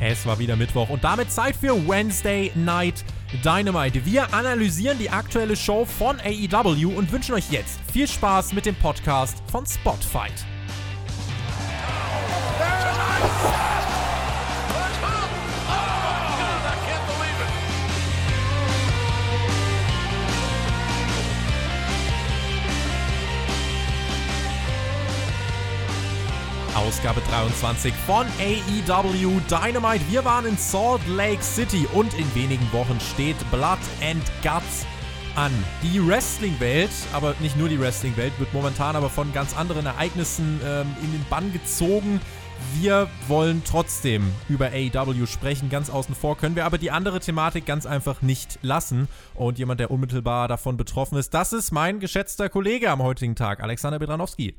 Es war wieder Mittwoch und damit Zeit für Wednesday Night Dynamite. Wir analysieren die aktuelle Show von AEW und wünschen euch jetzt viel Spaß mit dem Podcast von Spotfight. Ausgabe 23 von AEW Dynamite. Wir waren in Salt Lake City und in wenigen Wochen steht Blood and Guts an. Die Wrestling-Welt, aber nicht nur die Wrestling-Welt, wird momentan aber von ganz anderen Ereignissen ähm, in den Bann gezogen. Wir wollen trotzdem über AEW sprechen. Ganz außen vor können wir aber die andere Thematik ganz einfach nicht lassen. Und jemand, der unmittelbar davon betroffen ist, das ist mein geschätzter Kollege am heutigen Tag, Alexander Bedranowski.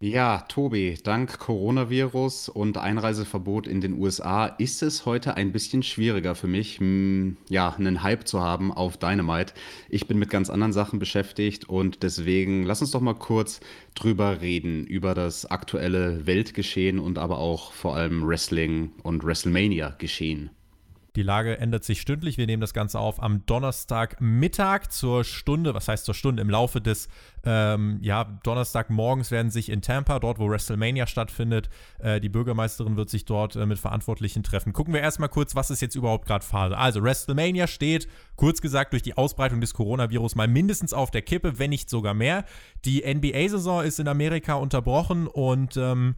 Ja, Tobi, dank Coronavirus und Einreiseverbot in den USA ist es heute ein bisschen schwieriger für mich, hm, ja, einen Hype zu haben auf Dynamite. Ich bin mit ganz anderen Sachen beschäftigt und deswegen lass uns doch mal kurz drüber reden, über das aktuelle Weltgeschehen und aber auch vor allem Wrestling und WrestleMania-Geschehen. Die Lage ändert sich stündlich. Wir nehmen das Ganze auf am Donnerstagmittag zur Stunde, was heißt zur Stunde? Im Laufe des ähm, ja, Donnerstagmorgens werden sich in Tampa, dort wo WrestleMania stattfindet, äh, die Bürgermeisterin wird sich dort äh, mit Verantwortlichen treffen. Gucken wir erstmal kurz, was ist jetzt überhaupt gerade Phase. Also WrestleMania steht, kurz gesagt, durch die Ausbreitung des Coronavirus mal mindestens auf der Kippe, wenn nicht sogar mehr. Die NBA-Saison ist in Amerika unterbrochen und ähm,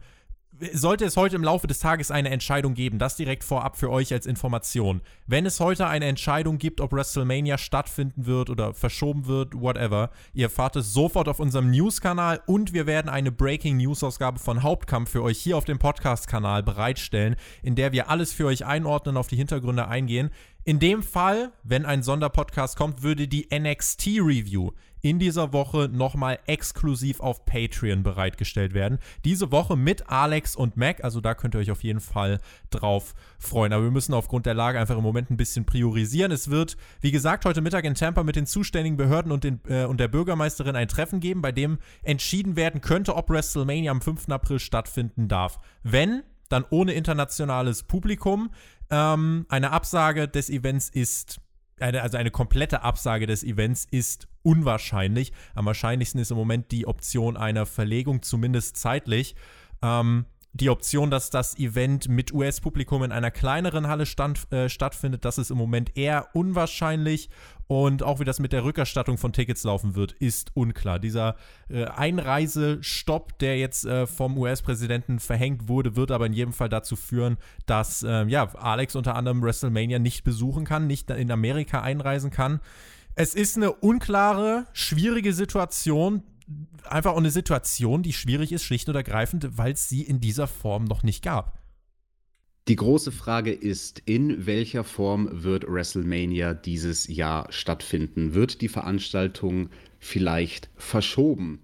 sollte es heute im Laufe des Tages eine Entscheidung geben, das direkt vorab für euch als Information. Wenn es heute eine Entscheidung gibt, ob WrestleMania stattfinden wird oder verschoben wird, whatever, ihr erfahrt es sofort auf unserem News-Kanal und wir werden eine Breaking News-Ausgabe von Hauptkampf für euch hier auf dem Podcast-Kanal bereitstellen, in der wir alles für euch einordnen, auf die Hintergründe eingehen. In dem Fall, wenn ein Sonderpodcast kommt, würde die NXT-Review in dieser Woche nochmal exklusiv auf Patreon bereitgestellt werden. Diese Woche mit Alex und Mac, also da könnt ihr euch auf jeden Fall drauf freuen. Aber wir müssen aufgrund der Lage einfach im Moment ein bisschen priorisieren. Es wird, wie gesagt, heute Mittag in Tampa mit den zuständigen Behörden und, den, äh, und der Bürgermeisterin ein Treffen geben, bei dem entschieden werden könnte, ob WrestleMania am 5. April stattfinden darf. Wenn, dann ohne internationales Publikum. Ähm, eine Absage des Events ist, eine, also eine komplette Absage des Events ist unwahrscheinlich. Am wahrscheinlichsten ist im Moment die Option einer Verlegung, zumindest zeitlich. Ähm, die Option, dass das Event mit US-Publikum in einer kleineren Halle stand, äh, stattfindet, das ist im Moment eher unwahrscheinlich. Und auch wie das mit der Rückerstattung von Tickets laufen wird, ist unklar. Dieser äh, Einreisestopp, der jetzt äh, vom US-Präsidenten verhängt wurde, wird aber in jedem Fall dazu führen, dass äh, ja, Alex unter anderem WrestleMania nicht besuchen kann, nicht in Amerika einreisen kann. Es ist eine unklare, schwierige Situation, einfach auch eine Situation, die schwierig ist, schlicht und ergreifend, weil es sie in dieser Form noch nicht gab. Die große Frage ist, in welcher Form wird WrestleMania dieses Jahr stattfinden? Wird die Veranstaltung vielleicht verschoben?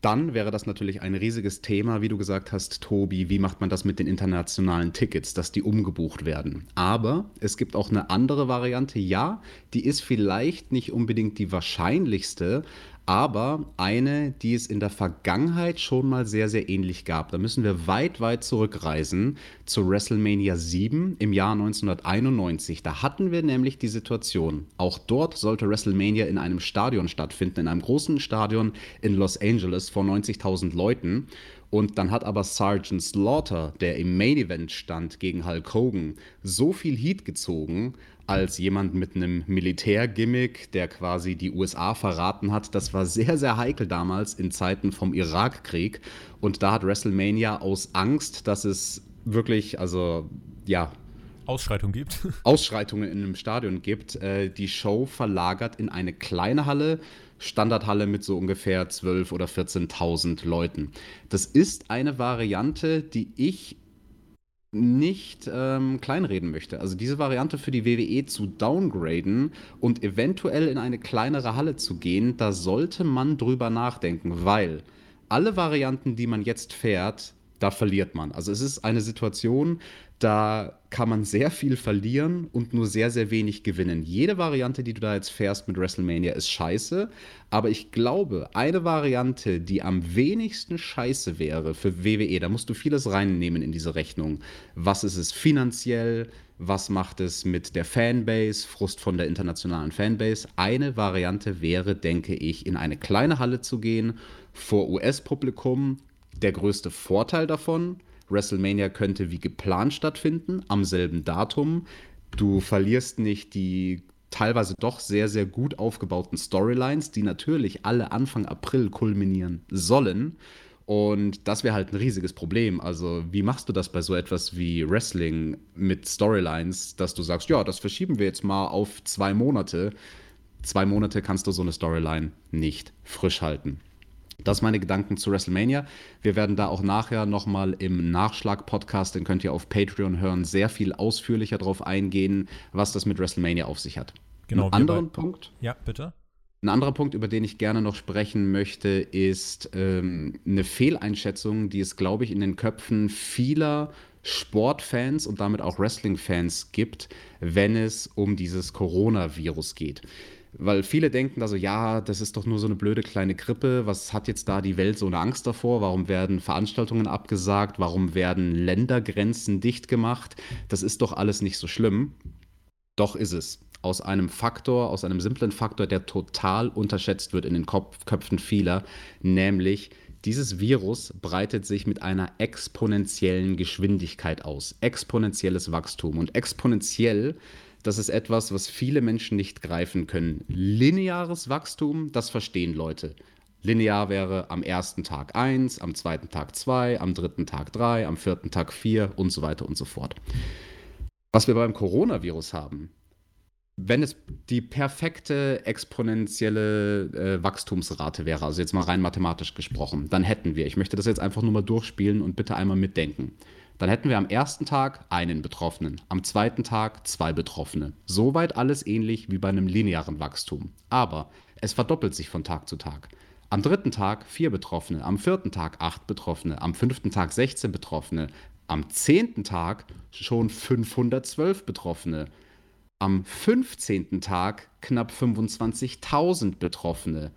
Dann wäre das natürlich ein riesiges Thema, wie du gesagt hast, Tobi. Wie macht man das mit den internationalen Tickets, dass die umgebucht werden? Aber es gibt auch eine andere Variante. Ja, die ist vielleicht nicht unbedingt die wahrscheinlichste, aber eine, die es in der Vergangenheit schon mal sehr, sehr ähnlich gab. Da müssen wir weit, weit zurückreisen zu WrestleMania 7 im Jahr 1991. Da hatten wir nämlich die Situation, auch dort sollte WrestleMania in einem Stadion stattfinden, in einem großen Stadion in Los Angeles vor 90.000 Leuten. Und dann hat aber Sergeant Slaughter, der im Main Event stand gegen Hulk Hogan, so viel Heat gezogen, als jemand mit einem Militärgimmick, der quasi die USA verraten hat. Das war sehr, sehr heikel damals in Zeiten vom Irakkrieg. Und da hat WrestleMania aus Angst, dass es wirklich, also ja, Ausschreitungen gibt. Ausschreitungen in einem Stadion gibt, äh, die Show verlagert in eine kleine Halle, Standardhalle mit so ungefähr 12.000 oder 14.000 Leuten. Das ist eine Variante, die ich nicht ähm, kleinreden möchte. Also diese Variante für die WWE zu downgraden und eventuell in eine kleinere Halle zu gehen, da sollte man drüber nachdenken, weil alle Varianten, die man jetzt fährt, da verliert man. Also es ist eine Situation, da kann man sehr viel verlieren und nur sehr, sehr wenig gewinnen. Jede Variante, die du da jetzt fährst mit WrestleMania, ist scheiße. Aber ich glaube, eine Variante, die am wenigsten scheiße wäre für WWE, da musst du vieles reinnehmen in diese Rechnung. Was ist es finanziell? Was macht es mit der Fanbase? Frust von der internationalen Fanbase. Eine Variante wäre, denke ich, in eine kleine Halle zu gehen, vor US-Publikum. Der größte Vorteil davon, WrestleMania könnte wie geplant stattfinden, am selben Datum. Du verlierst nicht die teilweise doch sehr, sehr gut aufgebauten Storylines, die natürlich alle Anfang April kulminieren sollen. Und das wäre halt ein riesiges Problem. Also, wie machst du das bei so etwas wie Wrestling mit Storylines, dass du sagst, ja, das verschieben wir jetzt mal auf zwei Monate. Zwei Monate kannst du so eine Storyline nicht frisch halten. Das sind meine Gedanken zu WrestleMania. Wir werden da auch nachher nochmal im Nachschlag-Podcast, den könnt ihr auf Patreon hören, sehr viel ausführlicher drauf eingehen, was das mit WrestleMania auf sich hat. Genau. Ein anderen Punkt. Ja, bitte. Ein anderer Punkt, über den ich gerne noch sprechen möchte, ist ähm, eine Fehleinschätzung, die es, glaube ich, in den Köpfen vieler Sportfans und damit auch Wrestling-Fans gibt, wenn es um dieses Coronavirus geht. Weil viele denken also, ja, das ist doch nur so eine blöde kleine Grippe. Was hat jetzt da die Welt so eine Angst davor? Warum werden Veranstaltungen abgesagt? Warum werden Ländergrenzen dicht gemacht? Das ist doch alles nicht so schlimm. Doch ist es. Aus einem Faktor, aus einem simplen Faktor, der total unterschätzt wird in den Kopf Köpfen vieler, nämlich dieses Virus breitet sich mit einer exponentiellen Geschwindigkeit aus. Exponentielles Wachstum. Und exponentiell das ist etwas, was viele Menschen nicht greifen können. Lineares Wachstum, das verstehen Leute. Linear wäre am ersten Tag 1, am zweiten Tag 2, am dritten Tag 3, am vierten Tag 4 und so weiter und so fort. Was wir beim Coronavirus haben, wenn es die perfekte exponentielle äh, Wachstumsrate wäre, also jetzt mal rein mathematisch gesprochen, dann hätten wir, ich möchte das jetzt einfach nur mal durchspielen und bitte einmal mitdenken. Dann hätten wir am ersten Tag einen Betroffenen, am zweiten Tag zwei Betroffene. Soweit alles ähnlich wie bei einem linearen Wachstum. Aber es verdoppelt sich von Tag zu Tag. Am dritten Tag vier Betroffene, am vierten Tag acht Betroffene, am fünften Tag 16 Betroffene, am zehnten Tag schon 512 Betroffene, am 15. Tag knapp 25.000 Betroffene,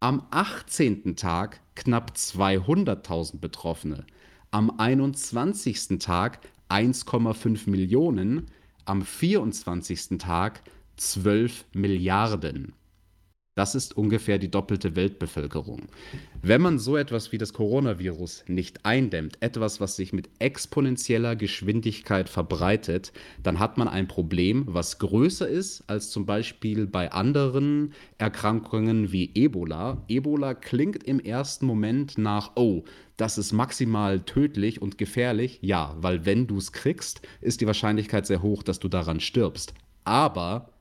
am 18. Tag knapp 200.000 Betroffene am 21. Tag 1,5 Millionen, am 24. Tag 12 Milliarden. Das ist ungefähr die doppelte Weltbevölkerung. Wenn man so etwas wie das Coronavirus nicht eindämmt, etwas, was sich mit exponentieller Geschwindigkeit verbreitet, dann hat man ein Problem, was größer ist als zum Beispiel bei anderen Erkrankungen wie Ebola. Ebola klingt im ersten Moment nach, oh, das ist maximal tödlich und gefährlich. Ja, weil wenn du es kriegst, ist die Wahrscheinlichkeit sehr hoch, dass du daran stirbst. Aber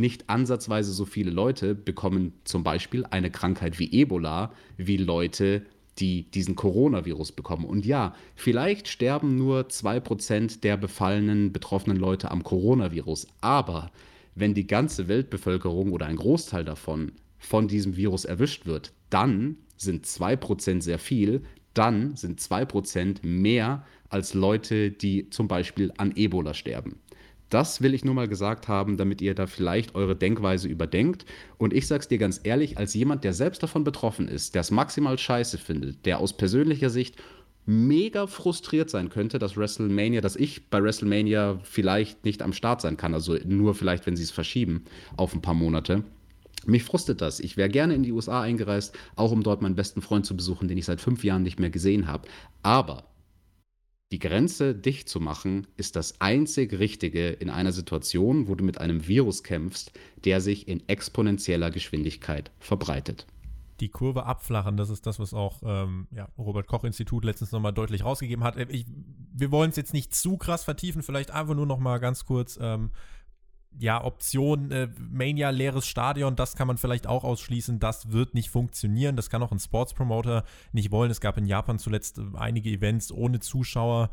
nicht ansatzweise so viele Leute bekommen zum Beispiel eine Krankheit wie Ebola wie Leute, die diesen Coronavirus bekommen. Und ja, vielleicht sterben nur 2% der befallenen, betroffenen Leute am Coronavirus. Aber wenn die ganze Weltbevölkerung oder ein Großteil davon von diesem Virus erwischt wird, dann sind 2% sehr viel, dann sind 2% mehr als Leute, die zum Beispiel an Ebola sterben. Das will ich nur mal gesagt haben, damit ihr da vielleicht eure Denkweise überdenkt. Und ich sag's dir ganz ehrlich, als jemand, der selbst davon betroffen ist, der es maximal scheiße findet, der aus persönlicher Sicht mega frustriert sein könnte, dass WrestleMania, dass ich bei WrestleMania vielleicht nicht am Start sein kann, also nur vielleicht, wenn sie es verschieben auf ein paar Monate. Mich frustet das. Ich wäre gerne in die USA eingereist, auch um dort meinen besten Freund zu besuchen, den ich seit fünf Jahren nicht mehr gesehen habe. Aber die Grenze dicht zu machen, ist das einzig Richtige in einer Situation, wo du mit einem Virus kämpfst, der sich in exponentieller Geschwindigkeit verbreitet. Die Kurve abflachen, das ist das, was auch ähm, ja, Robert Koch Institut letztens nochmal deutlich rausgegeben hat. Ich, wir wollen es jetzt nicht zu krass vertiefen, vielleicht einfach nur nochmal ganz kurz ähm, ja, Option äh, Mania leeres Stadion, das kann man vielleicht auch ausschließen. Das wird nicht funktionieren. Das kann auch ein Sportspromoter nicht wollen. Es gab in Japan zuletzt äh, einige Events ohne Zuschauer.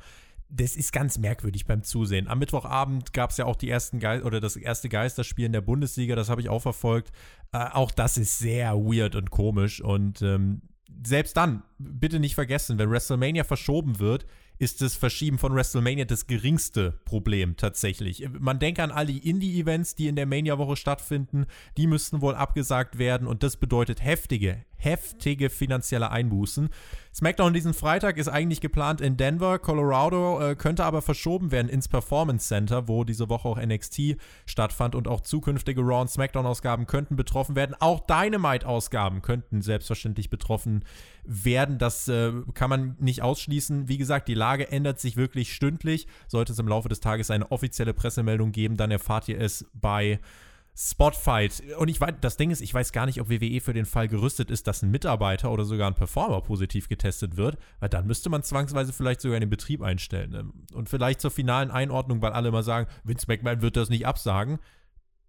Das ist ganz merkwürdig beim Zusehen. Am Mittwochabend gab es ja auch die ersten Ge oder das erste Geisterspiel in der Bundesliga, das habe ich auch verfolgt. Äh, auch das ist sehr weird und komisch. Und ähm, selbst dann bitte nicht vergessen, wenn WrestleMania verschoben wird, ist das Verschieben von WrestleMania das geringste Problem tatsächlich. Man denke an all die Indie-Events, die in der Mania-Woche stattfinden. Die müssten wohl abgesagt werden und das bedeutet heftige, heftige finanzielle Einbußen. SmackDown diesen Freitag ist eigentlich geplant in Denver, Colorado, äh, könnte aber verschoben werden ins Performance Center, wo diese Woche auch NXT stattfand und auch zukünftige Raw und SmackDown-Ausgaben könnten betroffen werden. Auch Dynamite-Ausgaben könnten selbstverständlich betroffen werden. Das äh, kann man nicht ausschließen. Wie gesagt, die Lage ändert sich wirklich stündlich. Sollte es im Laufe des Tages eine offizielle Pressemeldung geben, dann erfahrt ihr es bei Spotfight. Und ich weiß, das Ding ist, ich weiß gar nicht, ob WWE für den Fall gerüstet ist, dass ein Mitarbeiter oder sogar ein Performer positiv getestet wird, weil dann müsste man zwangsweise vielleicht sogar den Betrieb einstellen. Ne? Und vielleicht zur finalen Einordnung, weil alle immer sagen, Vince McMahon wird das nicht absagen.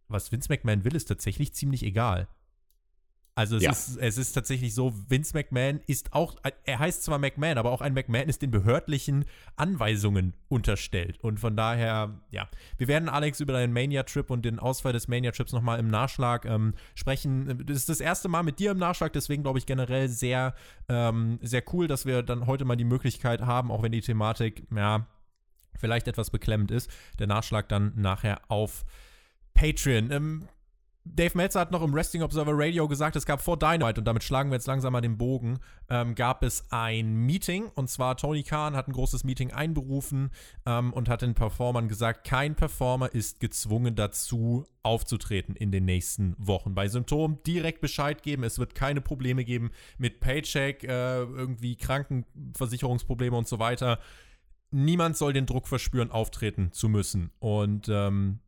Was Vince McMahon will, ist tatsächlich ziemlich egal. Also es, ja. ist, es ist tatsächlich so, Vince McMahon ist auch, er heißt zwar McMahon, aber auch ein McMahon ist den behördlichen Anweisungen unterstellt. Und von daher, ja, wir werden Alex über deinen Mania-Trip und den Ausfall des Mania-Trips nochmal im Nachschlag ähm, sprechen. Das ist das erste Mal mit dir im Nachschlag, deswegen glaube ich generell sehr, ähm, sehr cool, dass wir dann heute mal die Möglichkeit haben, auch wenn die Thematik, ja, vielleicht etwas beklemmend ist, der Nachschlag dann nachher auf Patreon. Ähm, Dave Meltzer hat noch im Wrestling Observer Radio gesagt, es gab vor Dynamite, und damit schlagen wir jetzt langsam mal den Bogen, ähm, gab es ein Meeting. Und zwar Tony Khan hat ein großes Meeting einberufen ähm, und hat den Performern gesagt, kein Performer ist gezwungen dazu, aufzutreten in den nächsten Wochen. Bei Symptomen direkt Bescheid geben. Es wird keine Probleme geben mit Paycheck, äh, irgendwie Krankenversicherungsprobleme und so weiter. Niemand soll den Druck verspüren, auftreten zu müssen. Und ähm,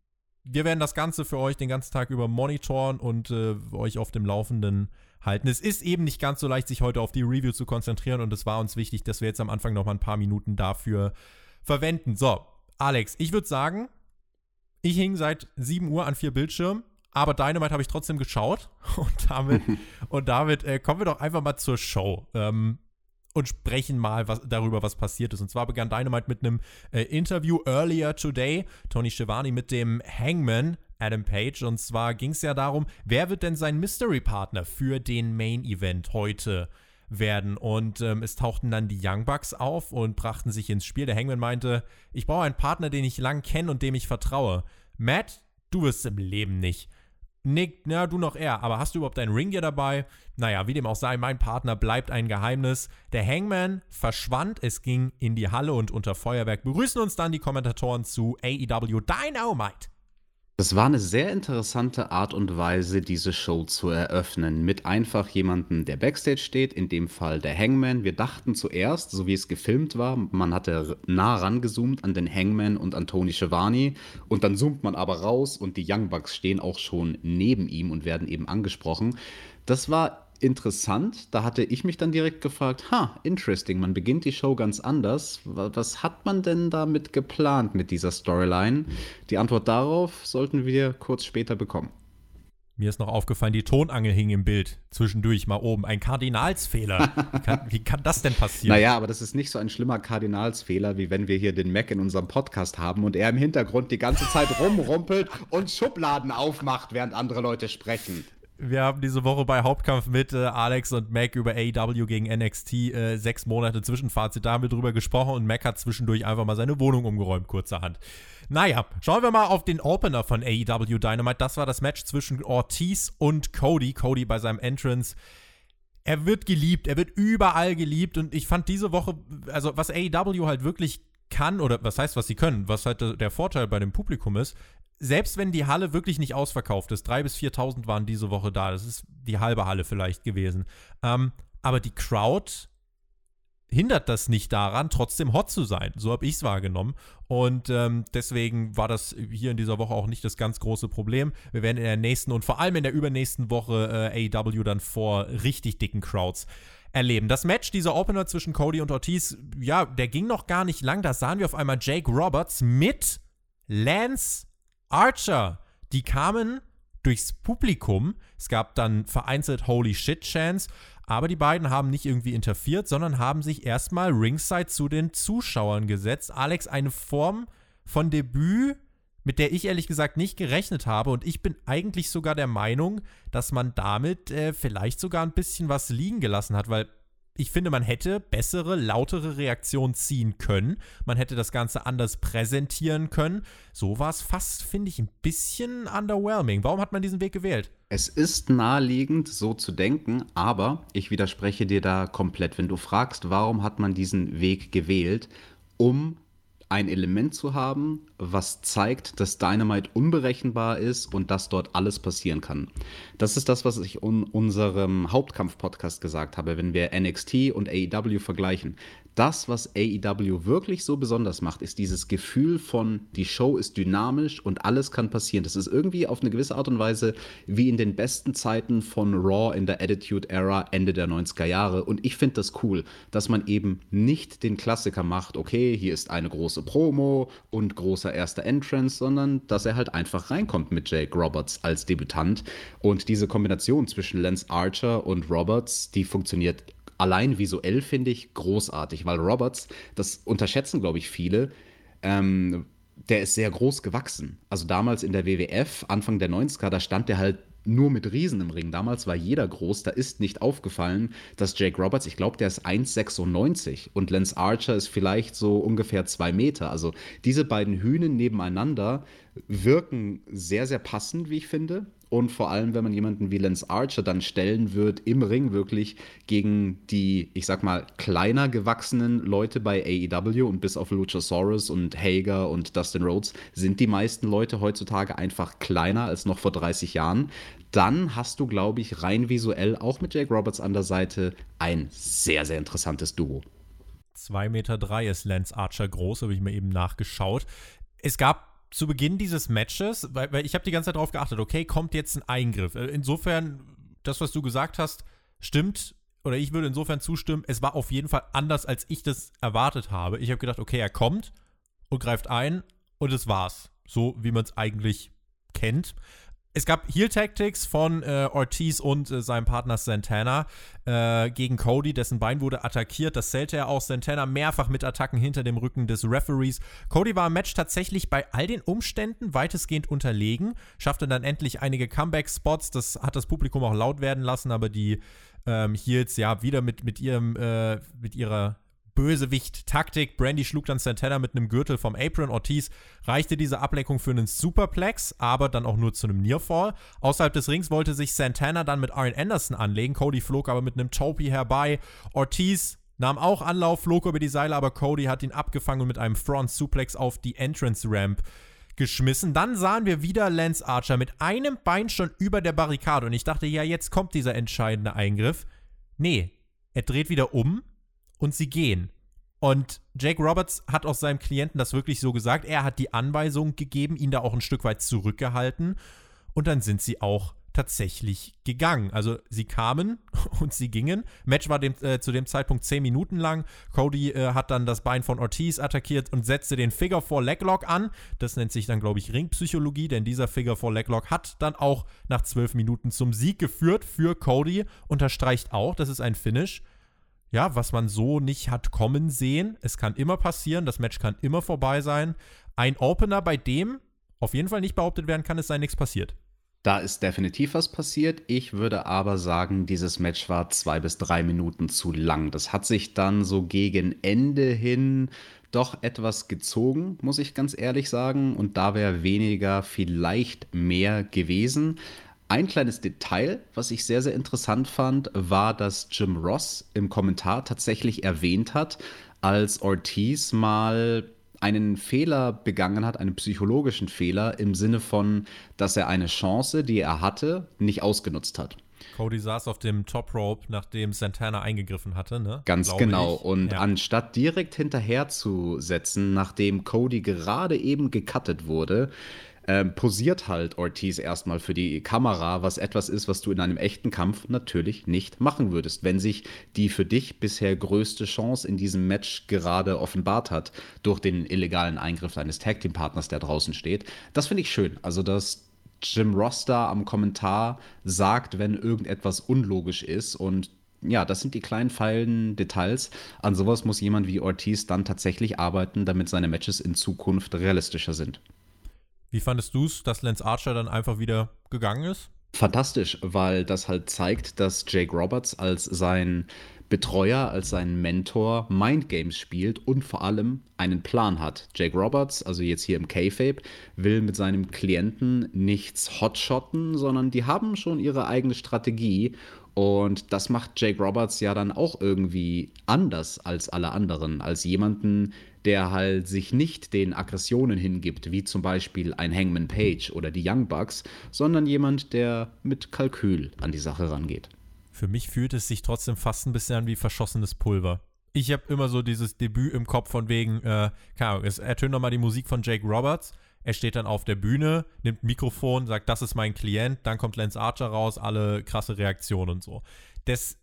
wir werden das Ganze für euch den ganzen Tag über monitoren und äh, euch auf dem Laufenden halten. Es ist eben nicht ganz so leicht, sich heute auf die Review zu konzentrieren und es war uns wichtig, dass wir jetzt am Anfang noch mal ein paar Minuten dafür verwenden. So, Alex, ich würde sagen, ich hing seit 7 Uhr an vier Bildschirmen, aber Dynamite habe ich trotzdem geschaut und damit, und damit äh, kommen wir doch einfach mal zur Show. Ähm, und sprechen mal was, darüber, was passiert ist. Und zwar begann Dynamite mit einem äh, Interview earlier today. Tony Schiavone mit dem Hangman Adam Page. Und zwar ging es ja darum, wer wird denn sein Mystery-Partner für den Main-Event heute werden. Und ähm, es tauchten dann die Young Bucks auf und brachten sich ins Spiel. Der Hangman meinte, ich brauche einen Partner, den ich lang kenne und dem ich vertraue. Matt, du wirst im Leben nicht. Nick, na, du noch eher, aber hast du überhaupt deinen Ring hier dabei? Naja, wie dem auch sei, mein Partner bleibt ein Geheimnis. Der Hangman verschwand, es ging in die Halle und unter Feuerwerk begrüßen uns dann die Kommentatoren zu AEW Dynamite. Das war eine sehr interessante Art und Weise, diese Show zu eröffnen. Mit einfach jemandem, der Backstage steht, in dem Fall der Hangman. Wir dachten zuerst, so wie es gefilmt war, man hatte nah rangezoomt an den Hangman und an Tony Schiavone und dann zoomt man aber raus und die Young Bucks stehen auch schon neben ihm und werden eben angesprochen. Das war interessant. Da hatte ich mich dann direkt gefragt, ha, interesting, man beginnt die Show ganz anders. Was hat man denn damit geplant mit dieser Storyline? Die Antwort darauf sollten wir kurz später bekommen. Mir ist noch aufgefallen, die Tonangel hing im Bild zwischendurch mal oben. Ein Kardinalsfehler. Wie kann, wie kann, das denn passieren? Naja, aber das ist nicht so ein schlimmer Kardinalsfehler, wie wenn wir hier den Mac in unserem Podcast haben und er im Hintergrund die ganze Zeit rumrumpelt und Schubladen aufmacht, während andere Leute sprechen. Wir haben diese Woche bei Hauptkampf mit äh, Alex und Mac über AEW gegen NXT äh, sechs Monate Zwischenfazit. Da haben wir drüber gesprochen und Mac hat zwischendurch einfach mal seine Wohnung umgeräumt, kurzerhand. Naja, schauen wir mal auf den Opener von AEW Dynamite. Das war das Match zwischen Ortiz und Cody. Cody bei seinem Entrance. Er wird geliebt, er wird überall geliebt und ich fand diese Woche, also was AEW halt wirklich kann, oder was heißt, was sie können, was halt der Vorteil bei dem Publikum ist, selbst wenn die Halle wirklich nicht ausverkauft ist, 3.000 bis 4.000 waren diese Woche da, das ist die halbe Halle vielleicht gewesen, ähm, aber die Crowd hindert das nicht daran, trotzdem hot zu sein. So habe ich es wahrgenommen. Und ähm, deswegen war das hier in dieser Woche auch nicht das ganz große Problem. Wir werden in der nächsten und vor allem in der übernächsten Woche äh, AEW dann vor richtig dicken Crowds erleben. Das Match, dieser Opener zwischen Cody und Ortiz, ja, der ging noch gar nicht lang. Da sahen wir auf einmal Jake Roberts mit Lance Archer, die kamen durchs Publikum. Es gab dann vereinzelt Holy Shit Chance, aber die beiden haben nicht irgendwie interferiert, sondern haben sich erstmal ringside zu den Zuschauern gesetzt. Alex, eine Form von Debüt, mit der ich ehrlich gesagt nicht gerechnet habe. Und ich bin eigentlich sogar der Meinung, dass man damit äh, vielleicht sogar ein bisschen was liegen gelassen hat, weil ich finde, man hätte bessere, lautere Reaktionen ziehen können. Man hätte das Ganze anders präsentieren können. So war es fast, finde ich, ein bisschen underwhelming. Warum hat man diesen Weg gewählt? Es ist naheliegend, so zu denken, aber ich widerspreche dir da komplett. Wenn du fragst, warum hat man diesen Weg gewählt, um ein Element zu haben, was zeigt, dass Dynamite unberechenbar ist und dass dort alles passieren kann. Das ist das, was ich in unserem Hauptkampf-Podcast gesagt habe, wenn wir NXT und AEW vergleichen das, was AEW wirklich so besonders macht, ist dieses Gefühl von, die Show ist dynamisch und alles kann passieren. Das ist irgendwie auf eine gewisse Art und Weise wie in den besten Zeiten von Raw in der Attitude Era Ende der 90er Jahre. Und ich finde das cool, dass man eben nicht den Klassiker macht, okay, hier ist eine große Promo und großer erster Entrance, sondern dass er halt einfach reinkommt mit Jake Roberts als Debütant. Und diese Kombination zwischen Lance Archer und Roberts, die funktioniert allein visuell finde ich großartig, weil Roberts, das unterschätzen, glaube ich, viele, ähm, der ist sehr groß gewachsen. Also damals in der WWF, Anfang der 90er, da stand der halt nur mit Riesen im Ring. Damals war jeder groß. Da ist nicht aufgefallen, dass Jake Roberts, ich glaube, der ist 1,96 und Lance Archer ist vielleicht so ungefähr zwei Meter. Also diese beiden Hühnen nebeneinander wirken sehr, sehr passend, wie ich finde. Und vor allem, wenn man jemanden wie Lance Archer dann stellen wird im Ring wirklich gegen die, ich sag mal, kleiner gewachsenen Leute bei AEW und bis auf Luchasaurus und Hager und Dustin Rhodes sind die meisten Leute heutzutage einfach kleiner als noch vor 30 Jahren. Dann hast du, glaube ich, rein visuell auch mit Jake Roberts an der Seite ein sehr, sehr interessantes Duo. 2,3 Meter drei ist Lance Archer groß, habe ich mir eben nachgeschaut. Es gab zu Beginn dieses Matches, weil, weil ich habe die ganze Zeit darauf geachtet, okay, kommt jetzt ein Eingriff. Äh, insofern, das, was du gesagt hast, stimmt, oder ich würde insofern zustimmen, es war auf jeden Fall anders, als ich das erwartet habe. Ich habe gedacht, okay, er kommt und greift ein und es war's. So wie man es eigentlich kennt. Es gab Heel Tactics von äh, Ortiz und äh, seinem Partner Santana äh, gegen Cody, dessen Bein wurde attackiert. Das zählte er auch. Santana mehrfach mit Attacken hinter dem Rücken des Referees. Cody war im Match tatsächlich bei all den Umständen weitestgehend unterlegen, schaffte dann endlich einige Comeback-Spots. Das hat das Publikum auch laut werden lassen, aber die ähm, Heels ja wieder mit, mit ihrem äh, mit ihrer Bösewicht-Taktik. Brandy schlug dann Santana mit einem Gürtel vom Apron. Ortiz reichte diese Ablenkung für einen Superplex, aber dann auch nur zu einem Nearfall. Außerhalb des Rings wollte sich Santana dann mit Arn Anderson anlegen. Cody flog aber mit einem Topi herbei. Ortiz nahm auch Anlauf, flog über die Seile, aber Cody hat ihn abgefangen und mit einem Front Suplex auf die Entrance Ramp geschmissen. Dann sahen wir wieder Lance Archer mit einem Bein schon über der Barrikade und ich dachte, ja, jetzt kommt dieser entscheidende Eingriff. Nee, er dreht wieder um, und sie gehen. Und Jake Roberts hat auch seinem Klienten das wirklich so gesagt. Er hat die Anweisung gegeben, ihn da auch ein Stück weit zurückgehalten. Und dann sind sie auch tatsächlich gegangen. Also sie kamen und sie gingen. Match war dem, äh, zu dem Zeitpunkt 10 Minuten lang. Cody äh, hat dann das Bein von Ortiz attackiert und setzte den Figure 4 Leglock an. Das nennt sich dann, glaube ich, Ringpsychologie, denn dieser Figure 4 Leglock hat dann auch nach 12 Minuten zum Sieg geführt für Cody. Unterstreicht auch, das ist ein Finish ja, was man so nicht hat kommen sehen. Es kann immer passieren, das Match kann immer vorbei sein. Ein Opener, bei dem auf jeden Fall nicht behauptet werden kann, es sei nichts passiert. Da ist definitiv was passiert. Ich würde aber sagen, dieses Match war zwei bis drei Minuten zu lang. Das hat sich dann so gegen Ende hin doch etwas gezogen, muss ich ganz ehrlich sagen. Und da wäre weniger vielleicht mehr gewesen. Ein kleines Detail, was ich sehr, sehr interessant fand, war, dass Jim Ross im Kommentar tatsächlich erwähnt hat, als Ortiz mal einen Fehler begangen hat, einen psychologischen Fehler im Sinne von, dass er eine Chance, die er hatte, nicht ausgenutzt hat. Cody saß auf dem Top Rope, nachdem Santana eingegriffen hatte, ne? Ganz Glaube genau. Ich. Und ja. anstatt direkt hinterher zu setzen, nachdem Cody gerade eben gecuttet wurde, ähm, posiert halt Ortiz erstmal für die Kamera, was etwas ist, was du in einem echten Kampf natürlich nicht machen würdest, wenn sich die für dich bisher größte Chance in diesem Match gerade offenbart hat durch den illegalen Eingriff deines Tag Team Partners, der draußen steht. Das finde ich schön. Also dass Jim Ross da am Kommentar sagt, wenn irgendetwas unlogisch ist und ja, das sind die kleinen feinen Details. An sowas muss jemand wie Ortiz dann tatsächlich arbeiten, damit seine Matches in Zukunft realistischer sind. Wie fandest du es, dass Lance Archer dann einfach wieder gegangen ist? Fantastisch, weil das halt zeigt, dass Jake Roberts als sein Betreuer, als sein Mentor Mindgames spielt und vor allem einen Plan hat. Jake Roberts, also jetzt hier im K-Fape, will mit seinem Klienten nichts hotshotten, sondern die haben schon ihre eigene Strategie und das macht Jake Roberts ja dann auch irgendwie anders als alle anderen, als jemanden, der halt sich nicht den Aggressionen hingibt, wie zum Beispiel ein Hangman Page oder die Young Bucks, sondern jemand, der mit Kalkül an die Sache rangeht. Für mich fühlt es sich trotzdem fast ein bisschen an wie verschossenes Pulver. Ich habe immer so dieses Debüt im Kopf von wegen, äh, keine Ahnung, es ertönt nochmal die Musik von Jake Roberts er steht dann auf der Bühne, nimmt ein Mikrofon, sagt, das ist mein Klient, dann kommt Lance Archer raus, alle krasse Reaktionen und so. Das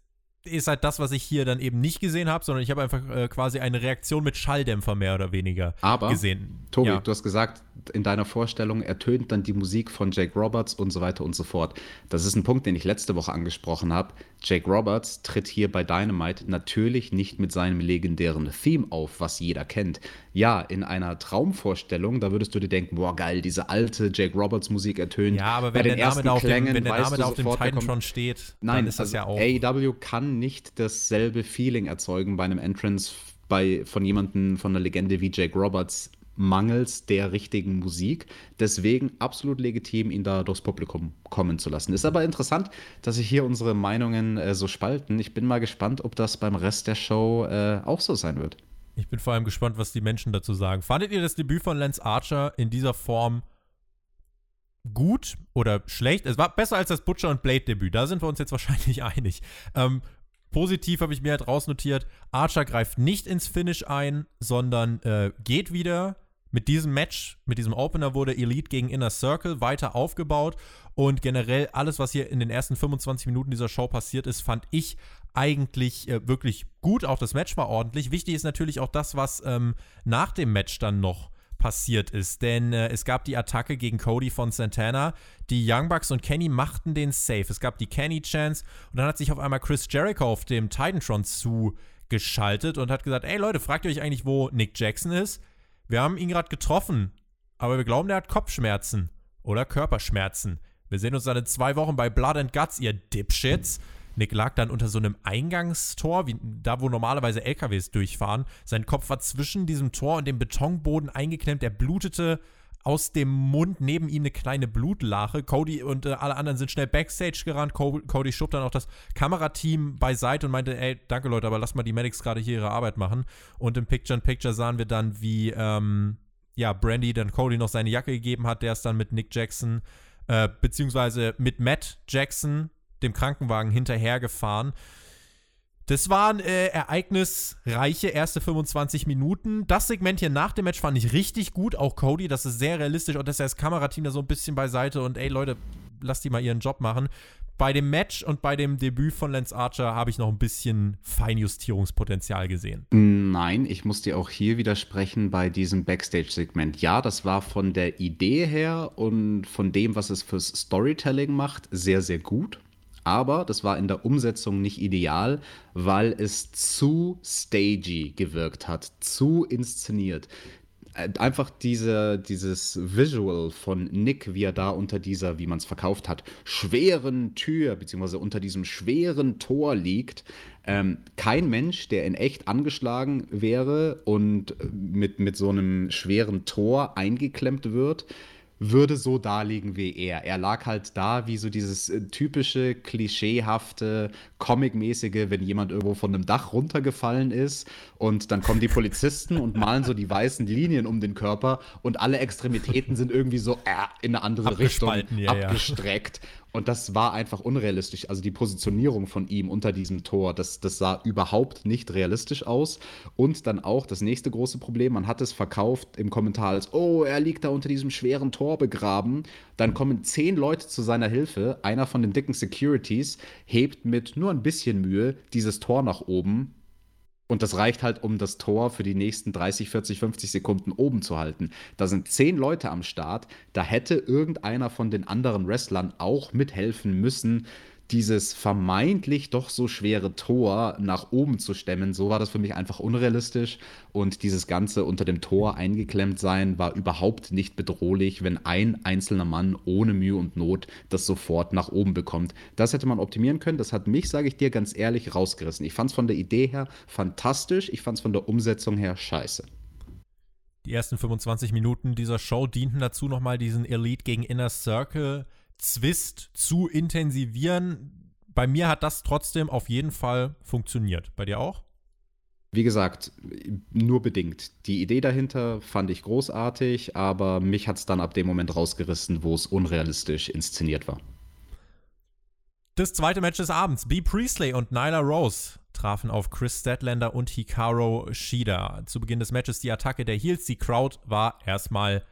ist halt das, was ich hier dann eben nicht gesehen habe, sondern ich habe einfach äh, quasi eine Reaktion mit Schalldämpfer mehr oder weniger Aber, gesehen. Tobi, ja. du hast gesagt, in deiner Vorstellung ertönt dann die Musik von Jake Roberts und so weiter und so fort. Das ist ein Punkt, den ich letzte Woche angesprochen habe. Jake Roberts tritt hier bei Dynamite natürlich nicht mit seinem legendären Theme auf, was jeder kennt. Ja, in einer Traumvorstellung, da würdest du dir denken, boah, geil, diese alte Jake Roberts Musik ertönt. Ja, aber wenn der Name da auf dem, wenn der Name auf dem Titantron steht, Nein, dann ist das also ja auch. AEW kann nicht dasselbe Feeling erzeugen bei einem Entrance bei, von jemandem, von einer Legende wie Jake Roberts mangels der richtigen Musik. Deswegen absolut legitim, ihn da durchs Publikum kommen zu lassen. Ist aber interessant, dass sich hier unsere Meinungen äh, so spalten. Ich bin mal gespannt, ob das beim Rest der Show äh, auch so sein wird. Ich bin vor allem gespannt, was die Menschen dazu sagen. Fandet ihr das Debüt von Lance Archer in dieser Form gut oder schlecht? Es war besser als das Butcher und Blade Debüt. Da sind wir uns jetzt wahrscheinlich einig. Ähm, positiv habe ich mir halt rausnotiert. Archer greift nicht ins Finish ein, sondern äh, geht wieder mit diesem Match, mit diesem Opener wurde Elite gegen Inner Circle weiter aufgebaut und generell alles, was hier in den ersten 25 Minuten dieser Show passiert ist, fand ich eigentlich äh, wirklich gut. Auch das Match war ordentlich. Wichtig ist natürlich auch das, was ähm, nach dem Match dann noch passiert ist. Denn äh, es gab die Attacke gegen Cody von Santana. Die Young Bucks und Kenny machten den Safe. Es gab die Kenny Chance und dann hat sich auf einmal Chris Jericho auf dem Titantron zugeschaltet und hat gesagt: Ey Leute, fragt ihr euch eigentlich, wo Nick Jackson ist? Wir haben ihn gerade getroffen, aber wir glauben, der hat Kopfschmerzen oder Körperschmerzen. Wir sehen uns dann in zwei Wochen bei Blood and Guts, ihr Dipshits. Nick lag dann unter so einem Eingangstor, wie da wo normalerweise LKWs durchfahren. Sein Kopf war zwischen diesem Tor und dem Betonboden eingeklemmt. Er blutete aus dem Mund neben ihm eine kleine Blutlache. Cody und äh, alle anderen sind schnell Backstage gerannt. Cody schob dann auch das Kamerateam beiseite und meinte, ey, danke Leute, aber lass mal die Medics gerade hier ihre Arbeit machen. Und im Picture-in-Picture sahen wir dann, wie ähm, ja, Brandy dann Cody noch seine Jacke gegeben hat. Der ist dann mit Nick Jackson, äh, beziehungsweise mit Matt Jackson, dem Krankenwagen, hinterhergefahren. Das waren äh, ereignisreiche erste 25 Minuten. Das Segment hier nach dem Match fand ich richtig gut. Auch Cody, das ist sehr realistisch und das ist das Kamerateam da so ein bisschen beiseite und ey Leute, lasst die mal ihren Job machen. Bei dem Match und bei dem Debüt von Lance Archer habe ich noch ein bisschen Feinjustierungspotenzial gesehen. Nein, ich muss dir auch hier widersprechen bei diesem Backstage-Segment. Ja, das war von der Idee her und von dem, was es fürs Storytelling macht, sehr, sehr gut aber das war in der Umsetzung nicht ideal, weil es zu stagey gewirkt hat, zu inszeniert. Äh, einfach diese, dieses Visual von Nick, wie er da unter dieser, wie man es verkauft hat, schweren Tür, beziehungsweise unter diesem schweren Tor liegt. Ähm, kein Mensch, der in echt angeschlagen wäre und mit, mit so einem schweren Tor eingeklemmt wird, würde so da liegen wie er. Er lag halt da wie so dieses äh, typische, klischeehafte, Comic-mäßige, wenn jemand irgendwo von einem Dach runtergefallen ist und dann kommen die Polizisten und malen so die weißen Linien um den Körper und alle Extremitäten sind irgendwie so äh, in eine andere Richtung ja, abgestreckt. Ja. Und das war einfach unrealistisch. Also die Positionierung von ihm unter diesem Tor, das, das sah überhaupt nicht realistisch aus. Und dann auch das nächste große Problem, man hat es verkauft im Kommentar als, oh, er liegt da unter diesem schweren Tor begraben. Dann kommen zehn Leute zu seiner Hilfe. Einer von den dicken Securities hebt mit nur ein bisschen Mühe dieses Tor nach oben und das reicht halt, um das Tor für die nächsten 30, 40, 50 Sekunden oben zu halten. Da sind zehn Leute am Start. Da hätte irgendeiner von den anderen Wrestlern auch mithelfen müssen, dieses vermeintlich doch so schwere Tor nach oben zu stemmen, so war das für mich einfach unrealistisch. Und dieses Ganze unter dem Tor eingeklemmt sein war überhaupt nicht bedrohlich, wenn ein einzelner Mann ohne Mühe und Not das sofort nach oben bekommt. Das hätte man optimieren können. Das hat mich, sage ich dir ganz ehrlich, rausgerissen. Ich fand es von der Idee her fantastisch. Ich fand es von der Umsetzung her scheiße. Die ersten 25 Minuten dieser Show dienten dazu, nochmal diesen Elite gegen Inner Circle Zwist zu intensivieren. Bei mir hat das trotzdem auf jeden Fall funktioniert. Bei dir auch? Wie gesagt, nur bedingt. Die Idee dahinter fand ich großartig, aber mich hat es dann ab dem Moment rausgerissen, wo es unrealistisch inszeniert war. Das zweite Match des Abends. B. Priestley und Nyla Rose trafen auf Chris Statlander und Hikaru Shida. Zu Beginn des Matches die Attacke der Heels. Die Crowd war erstmal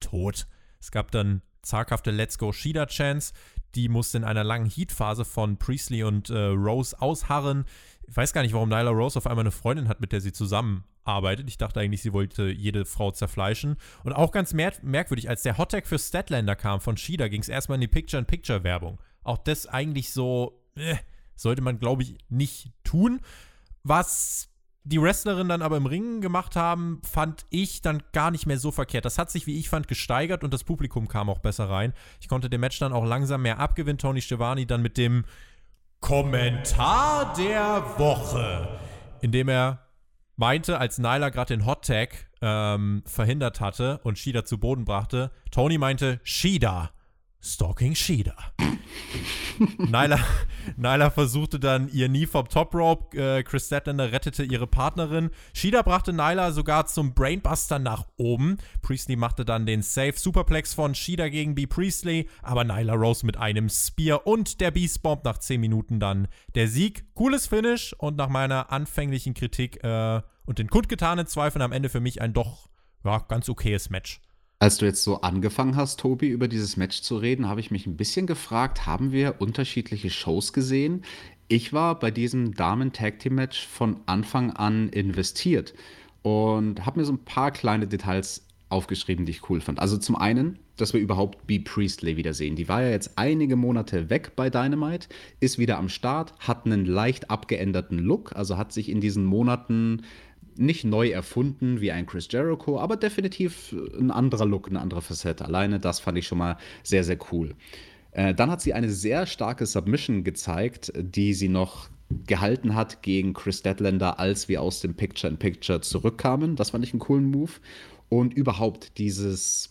tot. Es gab dann zaghafte Let's Go Shida Chance. Die musste in einer langen Heatphase von Priestley und äh, Rose ausharren. Ich weiß gar nicht, warum Nyla Rose auf einmal eine Freundin hat, mit der sie zusammenarbeitet. Ich dachte eigentlich, sie wollte jede Frau zerfleischen. Und auch ganz mer merkwürdig, als der Hottag für Statlander kam von Shida, ging es erstmal in die Picture-in-Picture-Werbung. Auch das eigentlich so, äh, sollte man, glaube ich, nicht tun. Was die Wrestlerin dann aber im Ringen gemacht haben, fand ich dann gar nicht mehr so verkehrt. Das hat sich, wie ich fand, gesteigert und das Publikum kam auch besser rein. Ich konnte dem Match dann auch langsam mehr abgewinnen. Tony Schiavone dann mit dem Kommentar der Woche, in dem er meinte, als Nyla gerade den Hot Tag ähm, verhindert hatte und Shida zu Boden brachte, Tony meinte, Shida, stalking Shida. Nyla, Nyla versuchte dann ihr Knee vom Top Rope. Äh, Chris Statlander rettete ihre Partnerin. Shida brachte Nyla sogar zum Brainbuster nach oben. Priestley machte dann den Safe Superplex von Shida gegen B. Priestley, aber Nyla Rose mit einem Spear und der Beast Bomb nach 10 Minuten dann der Sieg. Cooles Finish und nach meiner anfänglichen Kritik äh, und den kundgetanen Zweifeln am Ende für mich ein doch ja, ganz okayes Match. Als du jetzt so angefangen hast, Tobi, über dieses Match zu reden, habe ich mich ein bisschen gefragt, haben wir unterschiedliche Shows gesehen? Ich war bei diesem Damen-Tag-Team-Match von Anfang an investiert und habe mir so ein paar kleine Details aufgeschrieben, die ich cool fand. Also zum einen, dass wir überhaupt B. Priestley wiedersehen. Die war ja jetzt einige Monate weg bei Dynamite, ist wieder am Start, hat einen leicht abgeänderten Look, also hat sich in diesen Monaten nicht neu erfunden wie ein Chris Jericho, aber definitiv ein anderer Look, eine andere Facette. Alleine das fand ich schon mal sehr, sehr cool. Äh, dann hat sie eine sehr starke Submission gezeigt, die sie noch gehalten hat gegen Chris Deadlander, als wir aus dem Picture-in-Picture -Picture zurückkamen. Das fand ich einen coolen Move. Und überhaupt dieses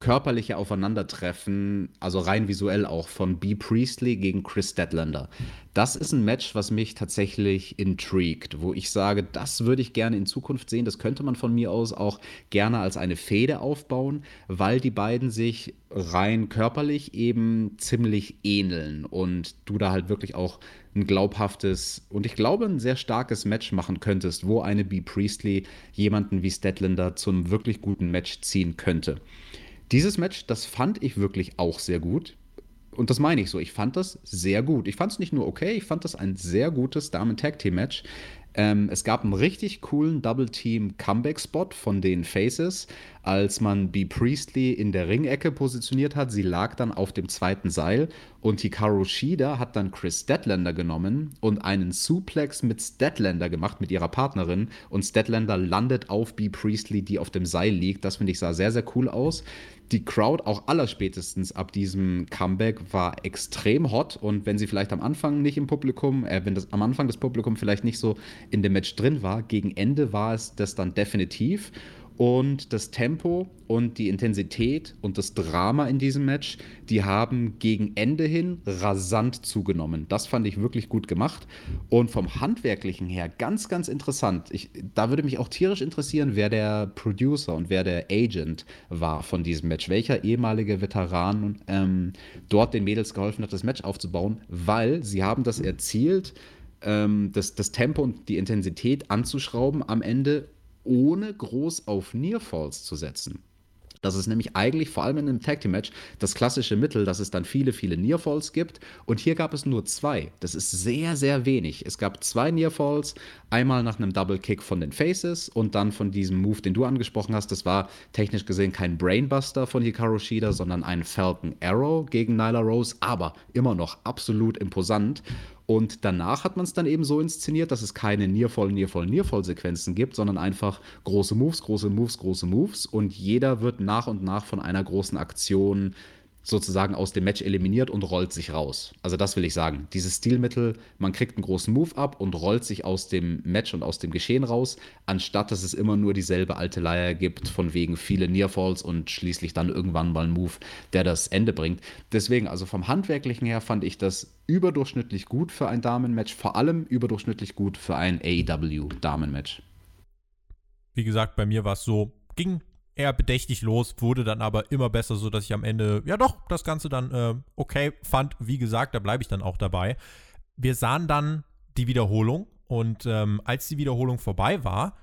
körperliche Aufeinandertreffen, also rein visuell auch, von B. Priestley gegen Chris Deadlander. Das ist ein Match, was mich tatsächlich intrigued, wo ich sage, das würde ich gerne in Zukunft sehen. Das könnte man von mir aus auch gerne als eine Fehde aufbauen, weil die beiden sich rein körperlich eben ziemlich ähneln und du da halt wirklich auch ein glaubhaftes und ich glaube ein sehr starkes Match machen könntest, wo eine B. Priestley jemanden wie Stedlander zu einem wirklich guten Match ziehen könnte. Dieses Match, das fand ich wirklich auch sehr gut. Und das meine ich so. Ich fand das sehr gut. Ich fand es nicht nur okay, ich fand das ein sehr gutes Damen-Tag-Team-Match. Ähm, es gab einen richtig coolen Double-Team-Comeback-Spot von den Faces, als man B. Priestley in der Ringecke positioniert hat. Sie lag dann auf dem zweiten Seil und Hikaru Shida hat dann Chris Statlander genommen und einen Suplex mit Statlander gemacht, mit ihrer Partnerin. Und Statlander landet auf B. Priestley, die auf dem Seil liegt. Das finde ich sah sehr, sehr cool aus die Crowd auch allerspätestens ab diesem Comeback war extrem hot. Und wenn sie vielleicht am Anfang nicht im Publikum, äh, wenn das am Anfang das Publikum vielleicht nicht so in dem Match drin war, gegen Ende war es das dann definitiv und das Tempo und die Intensität und das Drama in diesem Match, die haben gegen Ende hin rasant zugenommen. Das fand ich wirklich gut gemacht. Und vom Handwerklichen her ganz, ganz interessant. Ich, da würde mich auch tierisch interessieren, wer der Producer und wer der Agent war von diesem Match. Welcher ehemalige Veteran ähm, dort den Mädels geholfen hat, das Match aufzubauen, weil sie haben das erzielt, ähm, das, das Tempo und die Intensität anzuschrauben am Ende ohne groß auf Nearfalls zu setzen. Das ist nämlich eigentlich vor allem in einem Tag Team Match das klassische Mittel, dass es dann viele, viele Nearfalls gibt. Und hier gab es nur zwei. Das ist sehr, sehr wenig. Es gab zwei Nearfalls. Einmal nach einem Double Kick von den Faces und dann von diesem Move, den du angesprochen hast. Das war technisch gesehen kein Brainbuster von Hikaru Shida, sondern ein Falcon Arrow gegen Nyla Rose. Aber immer noch absolut imposant. Und danach hat man es dann eben so inszeniert, dass es keine Nearfall, Nearfall, Nearfall-Sequenzen gibt, sondern einfach große Moves, große Moves, große Moves. Und jeder wird nach und nach von einer großen Aktion sozusagen aus dem Match eliminiert und rollt sich raus. Also das will ich sagen. Dieses Stilmittel, man kriegt einen großen Move ab und rollt sich aus dem Match und aus dem Geschehen raus, anstatt dass es immer nur dieselbe alte Leier gibt, von wegen viele Nearfalls und schließlich dann irgendwann mal ein Move, der das Ende bringt. Deswegen, also vom Handwerklichen her fand ich das überdurchschnittlich gut für ein Damenmatch, vor allem überdurchschnittlich gut für ein AEW-Damenmatch. Wie gesagt, bei mir war es so, ging eher bedächtig los, wurde dann aber immer besser, sodass ich am Ende, ja doch, das Ganze dann äh, okay fand. Wie gesagt, da bleibe ich dann auch dabei. Wir sahen dann die Wiederholung und ähm, als die Wiederholung vorbei war,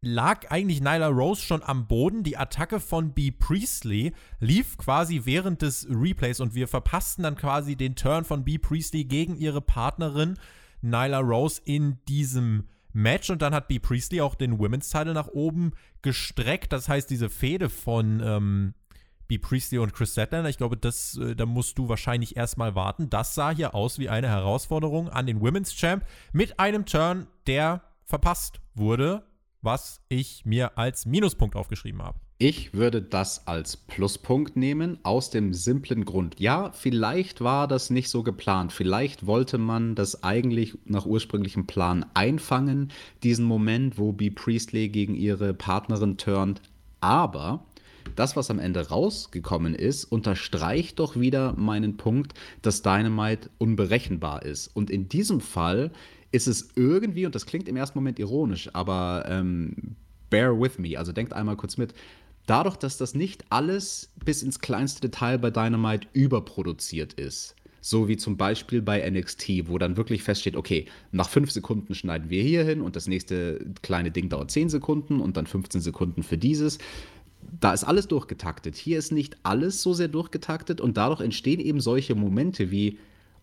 lag eigentlich Nyla Rose schon am Boden. Die Attacke von B. Priestley lief quasi während des Replays und wir verpassten dann quasi den Turn von B. Priestley gegen ihre Partnerin Nyla Rose in diesem Match und dann hat B. Priestley auch den Women's Title nach oben gestreckt. Das heißt, diese Fehde von ähm, B. Priestley und Chris Statlander, ich glaube, das, äh, da musst du wahrscheinlich erstmal warten. Das sah hier aus wie eine Herausforderung an den Women's Champ mit einem Turn, der verpasst wurde, was ich mir als Minuspunkt aufgeschrieben habe. Ich würde das als Pluspunkt nehmen, aus dem simplen Grund. Ja, vielleicht war das nicht so geplant. Vielleicht wollte man das eigentlich nach ursprünglichem Plan einfangen, diesen Moment, wo B. Priestley gegen ihre Partnerin turnt. Aber das, was am Ende rausgekommen ist, unterstreicht doch wieder meinen Punkt, dass Dynamite unberechenbar ist. Und in diesem Fall ist es irgendwie, und das klingt im ersten Moment ironisch, aber ähm, bear with me, also denkt einmal kurz mit, dadurch, dass das nicht alles bis ins kleinste Detail bei Dynamite überproduziert ist, so wie zum Beispiel bei NXT, wo dann wirklich feststeht, okay, nach fünf Sekunden schneiden wir hier hin und das nächste kleine Ding dauert zehn Sekunden und dann 15 Sekunden für dieses. Da ist alles durchgetaktet. Hier ist nicht alles so sehr durchgetaktet und dadurch entstehen eben solche Momente wie,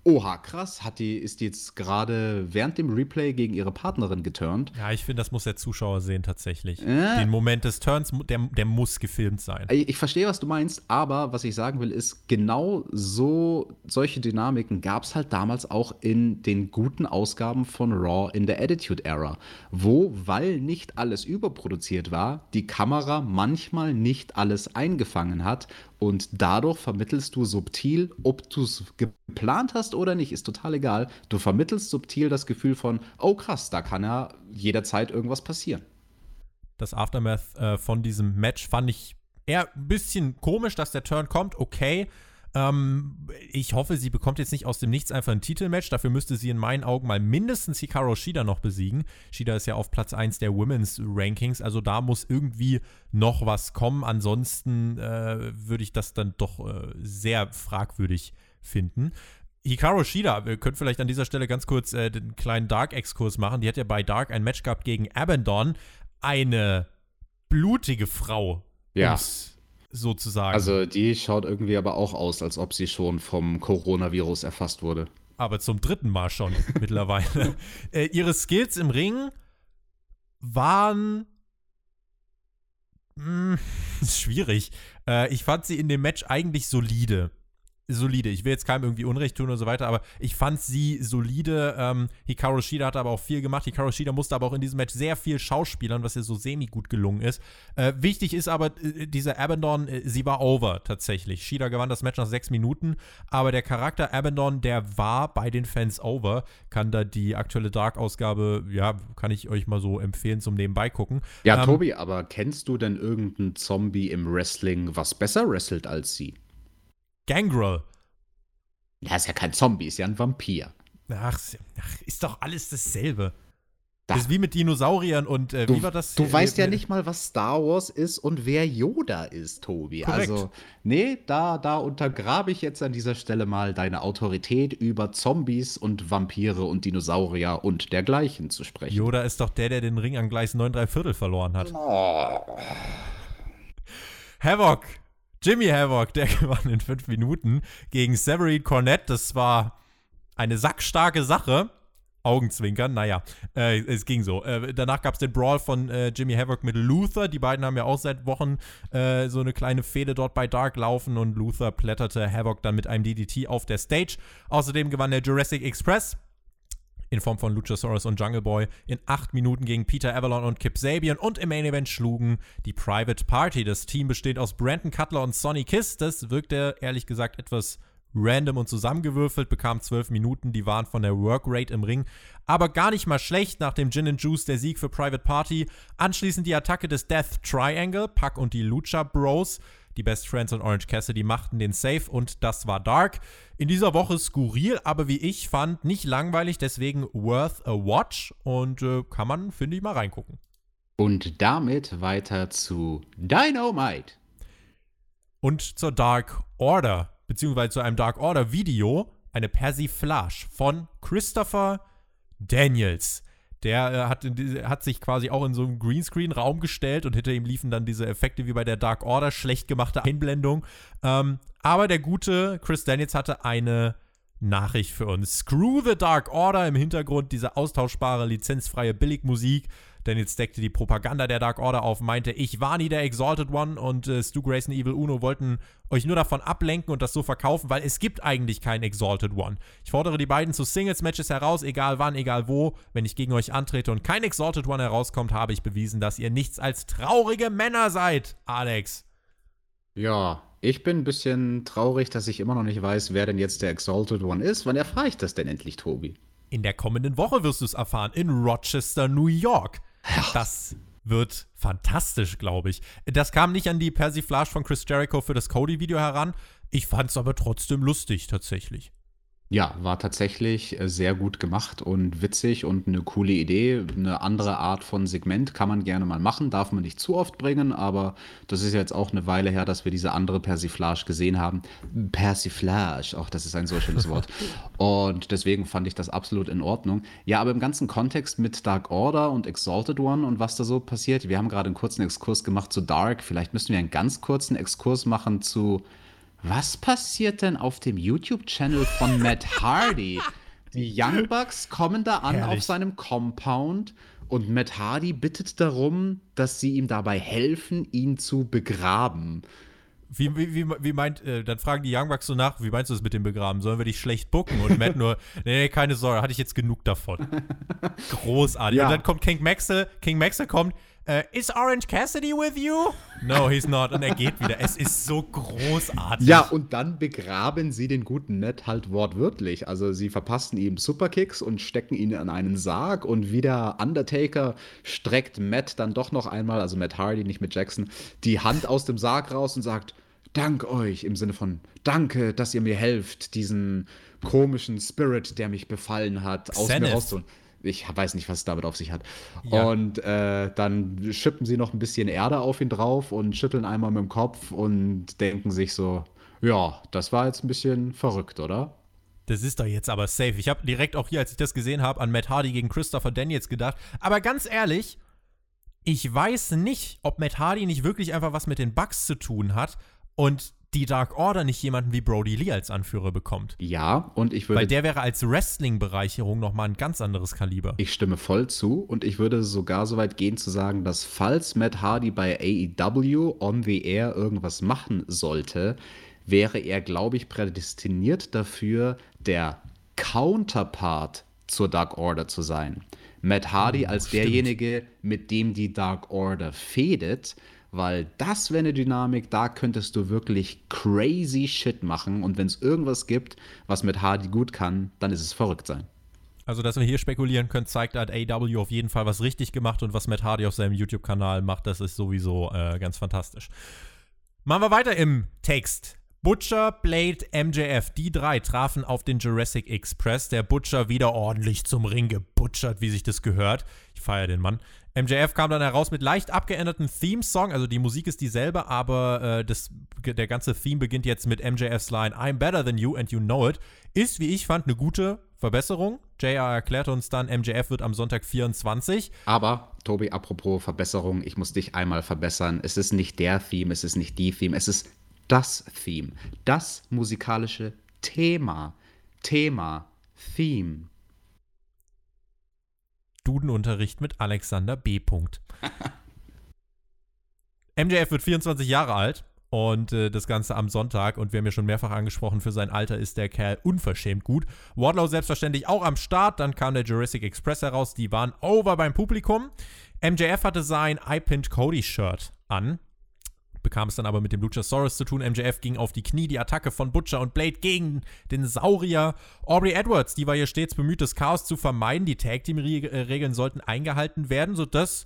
Oha, krass, hat die, ist die jetzt gerade während dem Replay gegen ihre Partnerin geturnt? Ja, ich finde, das muss der Zuschauer sehen tatsächlich. Äh, Den Moment des Turns, der, der muss gefilmt sein. Ich, ich verstehe, was du meinst, aber was ich sagen will, ist, genau so solche Dynamiken gab es halt damals auch in den guten Ausgaben von Raw in der Attitude Era, wo, weil nicht alles überproduziert war, die Kamera manchmal nicht alles eingefangen hat und dadurch vermittelst du subtil, ob du es geplant hast oder nicht, ist total egal. Du vermittelst subtil das Gefühl von, oh krass, da kann ja jederzeit irgendwas passieren. Das Aftermath äh, von diesem Match fand ich eher ein bisschen komisch, dass der Turn kommt, okay. Ähm, ich hoffe, sie bekommt jetzt nicht aus dem Nichts einfach ein Titelmatch. Dafür müsste sie in meinen Augen mal mindestens Hikaru Shida noch besiegen. Shida ist ja auf Platz 1 der Women's Rankings, also da muss irgendwie noch was kommen. Ansonsten äh, würde ich das dann doch äh, sehr fragwürdig finden. Hikaru Shida, wir können vielleicht an dieser Stelle ganz kurz äh, den kleinen Dark-Exkurs machen. Die hat ja bei Dark ein Match gehabt gegen Abandon. Eine blutige Frau. Ja. Ums sozusagen. Also die schaut irgendwie aber auch aus, als ob sie schon vom Coronavirus erfasst wurde. Aber zum dritten Mal schon mittlerweile. Äh, ihre Skills im Ring waren mh, hm, schwierig. Äh, ich fand sie in dem Match eigentlich solide solide. Ich will jetzt keinem irgendwie Unrecht tun und so weiter, aber ich fand sie solide. Ähm, Hikaru Shida hat aber auch viel gemacht. Hikaru Shida musste aber auch in diesem Match sehr viel schauspielern, was ihr so semi-gut gelungen ist. Äh, wichtig ist aber, äh, diese Abandon, äh, sie war over tatsächlich. Shida gewann das Match nach sechs Minuten, aber der Charakter Abandon, der war bei den Fans over. Kann da die aktuelle Dark-Ausgabe, ja, kann ich euch mal so empfehlen zum Nebenbei gucken. Ja, ähm, Tobi, aber kennst du denn irgendeinen Zombie im Wrestling, was besser wrestelt als sie? Gangrel. Ja, ist ja kein Zombie, ist ja ein Vampir. Ach, ist doch alles dasselbe. Das ist wie mit Dinosauriern und äh, du, wie war das? Du äh, weißt ja nicht mal, was Star Wars ist und wer Yoda ist, Tobi. Korrekt. Also, nee, da, da untergrabe ich jetzt an dieser Stelle mal deine Autorität über Zombies und Vampire und Dinosaurier und dergleichen zu sprechen. Yoda ist doch der, der den Ring an Gleis 9 3 Viertel verloren hat. Oh. Havoc, Jimmy Havoc, der gewann in fünf Minuten gegen Severin Cornette. Das war eine sackstarke Sache. Augenzwinkern, naja, äh, es ging so. Äh, danach gab es den Brawl von äh, Jimmy Havoc mit Luther. Die beiden haben ja auch seit Wochen äh, so eine kleine Fehde dort bei Dark laufen und Luther plätterte Havoc dann mit einem DDT auf der Stage. Außerdem gewann der Jurassic Express in Form von Luchasaurus und Jungle Boy in acht Minuten gegen Peter Avalon und Kip Sabian und im Main Event schlugen die Private Party. Das Team besteht aus Brandon Cutler und Sonny Kiss. Das wirkte ehrlich gesagt etwas random und zusammengewürfelt, bekam zwölf Minuten, die waren von der Workrate im Ring, aber gar nicht mal schlecht nach dem Gin and Juice der Sieg für Private Party. Anschließend die Attacke des Death Triangle, Puck und die Lucha Bros. Die Best Friends und Orange Cassidy machten den Safe und das war Dark. In dieser Woche skurril, aber wie ich fand, nicht langweilig, deswegen worth a watch und äh, kann man, finde ich, mal reingucken. Und damit weiter zu Dynamite. Und zur Dark Order beziehungsweise zu einem Dark Order Video eine Persiflage von Christopher Daniels. Der äh, hat, hat, sich quasi auch in so einem Greenscreen-Raum gestellt und hinter ihm liefen dann diese Effekte wie bei der Dark Order, schlecht gemachte Einblendung. Ähm, aber der gute Chris Daniels hatte eine Nachricht für uns. Screw the Dark Order im Hintergrund, diese austauschbare, lizenzfreie Billigmusik. Denn jetzt deckte die Propaganda der Dark Order auf, meinte, ich war nie der Exalted One und äh, Stu Grayson Evil Uno wollten euch nur davon ablenken und das so verkaufen, weil es gibt eigentlich keinen Exalted One. Ich fordere die beiden zu Singles-Matches heraus, egal wann, egal wo. Wenn ich gegen euch antrete und kein Exalted One herauskommt, habe ich bewiesen, dass ihr nichts als traurige Männer seid, Alex. Ja, ich bin ein bisschen traurig, dass ich immer noch nicht weiß, wer denn jetzt der Exalted One ist. Wann erfahre ich das denn endlich, Tobi? In der kommenden Woche wirst du es erfahren, in Rochester, New York. Das wird fantastisch, glaube ich. Das kam nicht an die Persiflage von Chris Jericho für das Cody-Video heran. Ich fand es aber trotzdem lustig, tatsächlich. Ja, war tatsächlich äh, sehr gut gemacht und witzig und eine coole Idee. Eine andere Art von Segment kann man gerne mal machen, darf man nicht zu oft bringen, aber das ist jetzt auch eine Weile her, dass wir diese andere Persiflage gesehen haben. Persiflage, auch das ist ein so schönes Wort. Und deswegen fand ich das absolut in Ordnung. Ja, aber im ganzen Kontext mit Dark Order und Exalted One und was da so passiert, wir haben gerade einen kurzen Exkurs gemacht zu Dark. Vielleicht müssten wir einen ganz kurzen Exkurs machen zu was passiert denn auf dem YouTube-Channel von Matt Hardy? Die Young Bucks kommen da an Herrlich. auf seinem Compound und Matt Hardy bittet darum, dass sie ihm dabei helfen, ihn zu begraben. Wie, wie, wie, wie meint, äh, dann fragen die Young Bucks so nach, wie meinst du das mit dem Begraben? Sollen wir dich schlecht bucken? Und Matt nur, nee, nee, keine Sorge, hatte ich jetzt genug davon. Großartig. Ja. Und dann kommt King Maxwell, King Maxwell kommt, Uh, is Orange Cassidy with you? No, he's not. Und er geht wieder. Es ist so großartig. Ja, und dann begraben sie den guten Matt halt wortwörtlich. Also sie verpassen ihm Superkicks und stecken ihn in einen Sarg und wieder Undertaker streckt Matt dann doch noch einmal, also Matt Hardy, nicht mit Jackson, die Hand aus dem Sarg raus und sagt, Dank euch, im Sinne von Danke, dass ihr mir helft, diesen komischen Spirit, der mich befallen hat, aus Zenith. mir rauszuholen ich weiß nicht, was es damit auf sich hat. Ja. Und äh, dann schippen sie noch ein bisschen Erde auf ihn drauf und schütteln einmal mit dem Kopf und denken sich so, ja, das war jetzt ein bisschen verrückt, oder? Das ist doch jetzt aber safe. Ich habe direkt auch hier, als ich das gesehen habe, an Matt Hardy gegen Christopher Daniels gedacht. Aber ganz ehrlich, ich weiß nicht, ob Matt Hardy nicht wirklich einfach was mit den Bugs zu tun hat und die Dark Order nicht jemanden wie Brody Lee als Anführer bekommt. Ja, und ich würde. Weil der wäre als Wrestling-Bereicherung nochmal ein ganz anderes Kaliber. Ich stimme voll zu und ich würde sogar so weit gehen zu sagen, dass falls Matt Hardy bei AEW on the air irgendwas machen sollte, wäre er, glaube ich, prädestiniert dafür, der Counterpart zur Dark Order zu sein. Matt Hardy oh, als stimmt. derjenige, mit dem die Dark Order fädet weil das wäre eine Dynamik, da könntest du wirklich crazy Shit machen und wenn es irgendwas gibt, was mit Hardy gut kann, dann ist es verrückt sein. Also, dass wir hier spekulieren können, zeigt, hat AW auf jeden Fall was richtig gemacht und was Matt Hardy auf seinem YouTube-Kanal macht, das ist sowieso äh, ganz fantastisch. Machen wir weiter im Text. Butcher, Blade, MJF, die drei trafen auf den Jurassic Express. Der Butcher wieder ordentlich zum Ring gebutschert, wie sich das gehört. Ich feiere den Mann. MJF kam dann heraus mit leicht abgeänderten Theme-Song, also die Musik ist dieselbe, aber äh, das, der ganze Theme beginnt jetzt mit MJFs Line I'm better than you and you know it. Ist, wie ich fand, eine gute Verbesserung. JR erklärt uns dann, MJF wird am Sonntag 24. Aber, Tobi, apropos Verbesserung, ich muss dich einmal verbessern. Es ist nicht der Theme, es ist nicht die Theme, es ist das Theme. Das musikalische Thema. Thema. Theme. Dudenunterricht mit Alexander B. MJF wird 24 Jahre alt und äh, das Ganze am Sonntag. Und wir haben ja schon mehrfach angesprochen, für sein Alter ist der Kerl unverschämt gut. Wardlow selbstverständlich auch am Start. Dann kam der Jurassic Express heraus. Die waren over beim Publikum. MJF hatte sein I Pinned Cody Shirt an. Bekam es dann aber mit dem Luchasaurus zu tun. MJF ging auf die Knie. Die Attacke von Butcher und Blade gegen den Saurier. Aubrey Edwards, die war hier stets bemüht, das Chaos zu vermeiden. Die Tag Team Regeln sollten eingehalten werden, sodass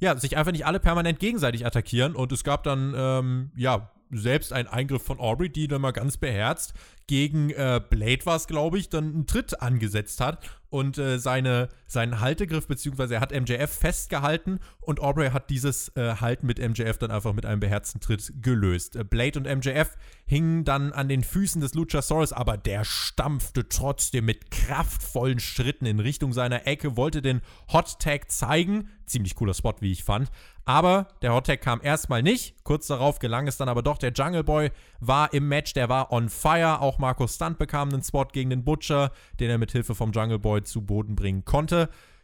ja, sich einfach nicht alle permanent gegenseitig attackieren. Und es gab dann, ähm, ja, selbst einen Eingriff von Aubrey, die dann mal ganz beherzt gegen äh, Blade war es, glaube ich, dann einen Tritt angesetzt hat und äh, seine, seinen Haltegriff, beziehungsweise er hat MJF festgehalten und Aubrey hat dieses äh, Halten mit MJF dann einfach mit einem beherzten Tritt gelöst. Äh, Blade und MJF hingen dann an den Füßen des Luchasaurus, aber der stampfte trotzdem mit kraftvollen Schritten in Richtung seiner Ecke, wollte den Hot Tag zeigen. Ziemlich cooler Spot, wie ich fand. Aber der Hot Tag kam erstmal nicht. Kurz darauf gelang es dann aber doch. Der Jungle Boy war im Match, der war on fire. Auch Markus Stunt bekam einen Spot gegen den Butcher, den er mit Hilfe vom Jungle Boy zu Boden bringen konnte.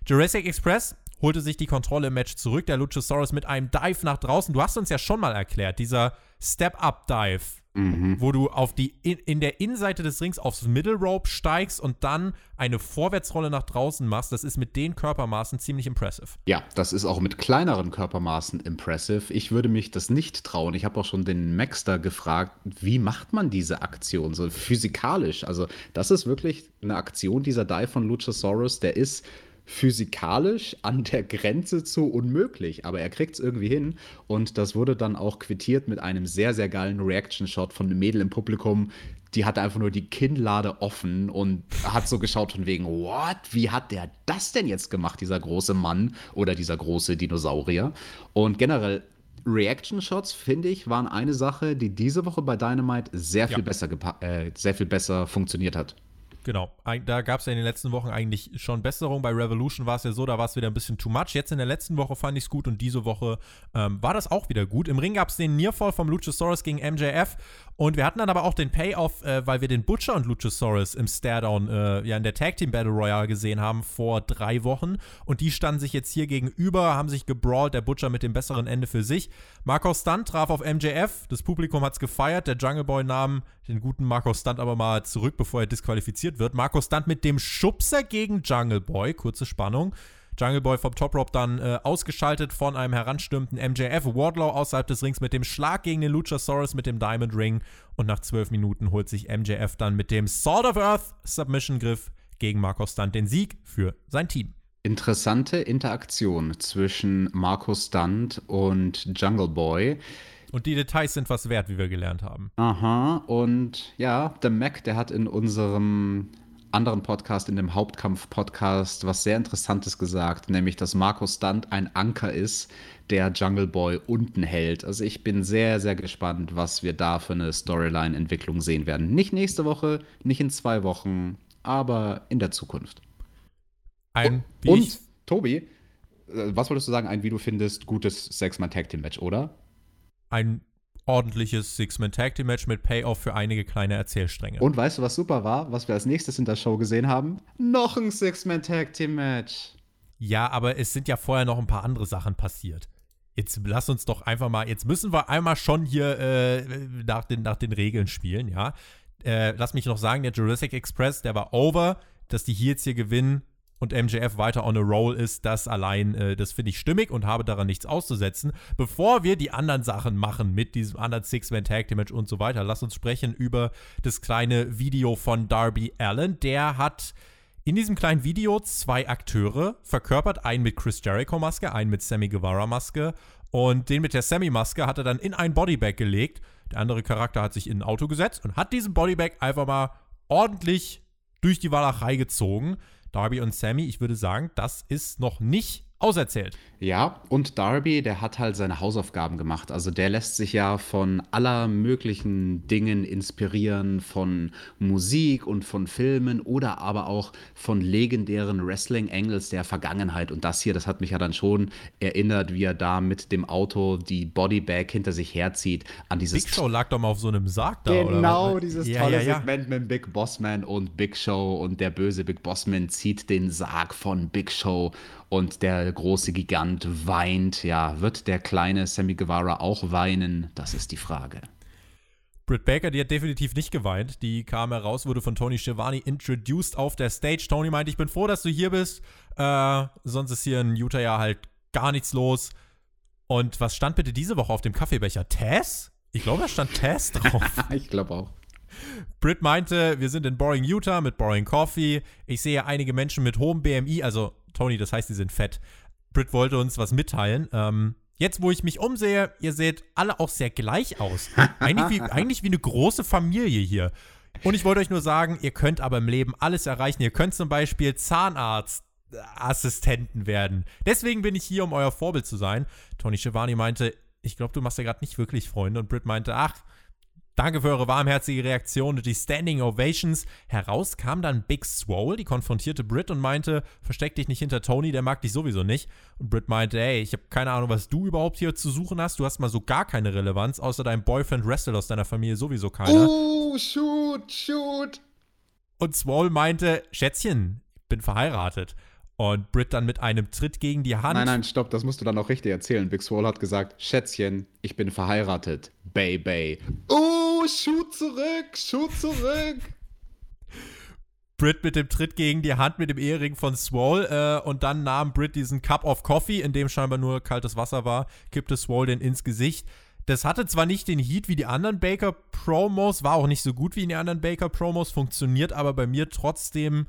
Jurassic Express holte sich die Kontrolle im Match zurück. Der Luchasaurus mit einem Dive nach draußen. Du hast uns ja schon mal erklärt, dieser Step-Up-Dive mhm. wo du auf die in, in, der Innenseite des Rings aufs Middle Rope steigst und dann eine Vorwärtsrolle nach draußen machst. Das ist mit den Körpermaßen ziemlich impressive. Ja, das ist auch mit kleineren Körpermaßen impressive. Ich würde mich das nicht trauen. Ich habe auch schon den Maxter gefragt, wie macht man diese Aktion so physikalisch? Also, das ist wirklich eine Aktion dieser Dive von Luchasaurus, der ist physikalisch an der Grenze zu unmöglich, aber er kriegt es irgendwie hin und das wurde dann auch quittiert mit einem sehr, sehr geilen Reaction-Shot von einem Mädel im Publikum. Die hatte einfach nur die Kinnlade offen und hat so geschaut von wegen, what? Wie hat der das denn jetzt gemacht, dieser große Mann oder dieser große Dinosaurier? Und generell Reaction-Shots, finde ich, waren eine Sache, die diese Woche bei Dynamite sehr viel, ja. besser, äh, sehr viel besser funktioniert hat. Genau, da gab es ja in den letzten Wochen eigentlich schon Besserung. Bei Revolution war es ja so, da war es wieder ein bisschen too much. Jetzt in der letzten Woche fand ich es gut und diese Woche ähm, war das auch wieder gut. Im Ring gab es den Nearfall vom Luchasaurus gegen MJF und wir hatten dann aber auch den Payoff, äh, weil wir den Butcher und Luchasaurus im Staredown äh, ja in der Tag Team Battle Royale gesehen haben vor drei Wochen. Und die standen sich jetzt hier gegenüber, haben sich gebrawlt, der Butcher mit dem besseren Ende für sich. Marcos Stunt traf auf MJF, das Publikum hat es gefeiert, der Jungle Boy nahm den guten Marcos Stunt aber mal zurück, bevor er disqualifiziert wird. Marcos Stunt mit dem Schubser gegen Jungle Boy, kurze Spannung. Jungle Boy vom Top Rope dann äh, ausgeschaltet von einem heranstürmenden MJF. Wardlow außerhalb des Rings mit dem Schlag gegen den Luchasaurus mit dem Diamond Ring. Und nach zwölf Minuten holt sich MJF dann mit dem Sword of Earth Submission Griff gegen Marcos Stunt den Sieg für sein Team. Interessante Interaktion zwischen Marcos Stunt und Jungle Boy. Und die Details sind was wert, wie wir gelernt haben. Aha, und ja, der Mac, der hat in unserem anderen Podcast, in dem Hauptkampf-Podcast, was sehr Interessantes gesagt, nämlich, dass Marco Stunt ein Anker ist, der Jungle Boy unten hält. Also ich bin sehr, sehr gespannt, was wir da für eine Storyline-Entwicklung sehen werden. Nicht nächste Woche, nicht in zwei Wochen, aber in der Zukunft. Ein, und, und Tobi, äh, was wolltest du sagen, ein, wie du findest, gutes Six-Man-Tag-Team-Match, oder? Ein ordentliches Six-Man-Tag-Team-Match mit Payoff für einige kleine Erzählstränge. Und weißt du, was super war, was wir als nächstes in der Show gesehen haben? Noch ein Six-Man-Tag-Team-Match. Ja, aber es sind ja vorher noch ein paar andere Sachen passiert. Jetzt lass uns doch einfach mal, jetzt müssen wir einmal schon hier äh, nach, den, nach den Regeln spielen, ja. Äh, lass mich noch sagen, der Jurassic Express, der war over, dass die hier jetzt hier gewinnen, und MJF weiter on a roll ist, das allein, äh, das finde ich stimmig und habe daran nichts auszusetzen. Bevor wir die anderen Sachen machen mit diesem anderen Six-Man-Tag-Match und so weiter, lass uns sprechen über das kleine Video von Darby Allen. Der hat in diesem kleinen Video zwei Akteure verkörpert, einen mit Chris Jericho-Maske, einen mit Sammy Guevara-Maske und den mit der Sammy-Maske hat er dann in ein Bodybag gelegt. Der andere Charakter hat sich in ein Auto gesetzt und hat diesen Bodybag einfach mal ordentlich durch die Walachei gezogen. Darby und Sammy, ich würde sagen, das ist noch nicht auserzählt. Ja, und Darby, der hat halt seine Hausaufgaben gemacht. Also der lässt sich ja von aller möglichen Dingen inspirieren, von Musik und von Filmen oder aber auch von legendären Wrestling-Angles der Vergangenheit. Und das hier, das hat mich ja dann schon erinnert, wie er da mit dem Auto die Bodybag hinter sich herzieht an dieses. Big Show lag doch mal auf so einem Sarg da, genau, oder? Genau, dieses ja, tolle ja, ja. Segment mit Big Bossman und Big Show und der böse Big Bossman zieht den Sarg von Big Show und der große Gigant weint. Ja, wird der kleine Sammy Guevara auch weinen? Das ist die Frage. Britt Baker, die hat definitiv nicht geweint. Die kam heraus, wurde von Tony Schiavone introduced auf der Stage. Tony meinte, ich bin froh, dass du hier bist. Äh, sonst ist hier in Utah ja halt gar nichts los. Und was stand bitte diese Woche auf dem Kaffeebecher? Tess? Ich glaube, da stand Tess drauf. ich glaube auch. Britt meinte, wir sind in Boring, Utah mit Boring Coffee. Ich sehe einige Menschen mit hohem BMI, also Tony, das heißt, die sind fett. Britt wollte uns was mitteilen. Ähm, jetzt, wo ich mich umsehe, ihr seht alle auch sehr gleich aus. Eigentlich wie, eigentlich wie eine große Familie hier. Und ich wollte euch nur sagen, ihr könnt aber im Leben alles erreichen. Ihr könnt zum Beispiel Zahnarztassistenten werden. Deswegen bin ich hier, um euer Vorbild zu sein. Tony Schiavone meinte, ich glaube, du machst ja gerade nicht wirklich Freunde. Und Britt meinte, ach, Danke für eure warmherzige Reaktion und die Standing Ovations. Heraus kam dann Big Swole, die konfrontierte Britt und meinte, versteck dich nicht hinter Tony, der mag dich sowieso nicht. Und Britt meinte, ey, ich habe keine Ahnung, was du überhaupt hier zu suchen hast. Du hast mal so gar keine Relevanz, außer deinem Boyfriend Wrestle aus deiner Familie sowieso keiner. Oh, shoot, shoot. Und Swole meinte, Schätzchen, ich bin verheiratet. Und Britt dann mit einem Tritt gegen die Hand. Nein, nein, stopp, das musst du dann auch richtig erzählen. Big Swole hat gesagt, Schätzchen, ich bin verheiratet. Bay Bay. Oh, shoot zurück, shoot zurück. Britt mit dem Tritt gegen die Hand mit dem Ehering von Swole äh, und dann nahm Britt diesen Cup of Coffee, in dem scheinbar nur kaltes Wasser war, kippte Swole den ins Gesicht. Das hatte zwar nicht den Heat wie die anderen Baker-Promos, war auch nicht so gut wie in den anderen Baker-Promos, funktioniert aber bei mir trotzdem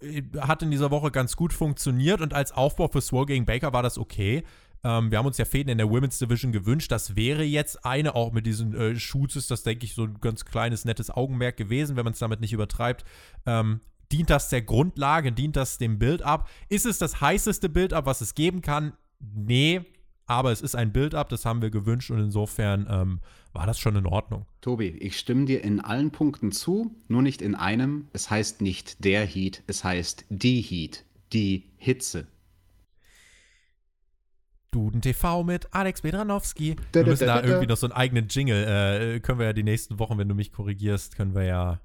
äh, hat in dieser Woche ganz gut funktioniert und als Aufbau für Swole gegen Baker war das okay. Ähm, wir haben uns ja Fäden in der Women's Division gewünscht. Das wäre jetzt eine, auch mit diesen äh, Shoots ist das, denke ich, so ein ganz kleines, nettes Augenmerk gewesen, wenn man es damit nicht übertreibt. Ähm, dient das der Grundlage, dient das dem Build-up? Ist es das heißeste Build-up, was es geben kann? Nee, aber es ist ein Build-up, das haben wir gewünscht und insofern ähm, war das schon in Ordnung. Tobi, ich stimme dir in allen Punkten zu, nur nicht in einem. Es heißt nicht der Heat, es heißt die Heat, die Hitze. Duden TV mit Alex Bedranowski. Wir müssen da irgendwie noch so einen eigenen Jingle. Äh, können wir ja die nächsten Wochen, wenn du mich korrigierst, können wir ja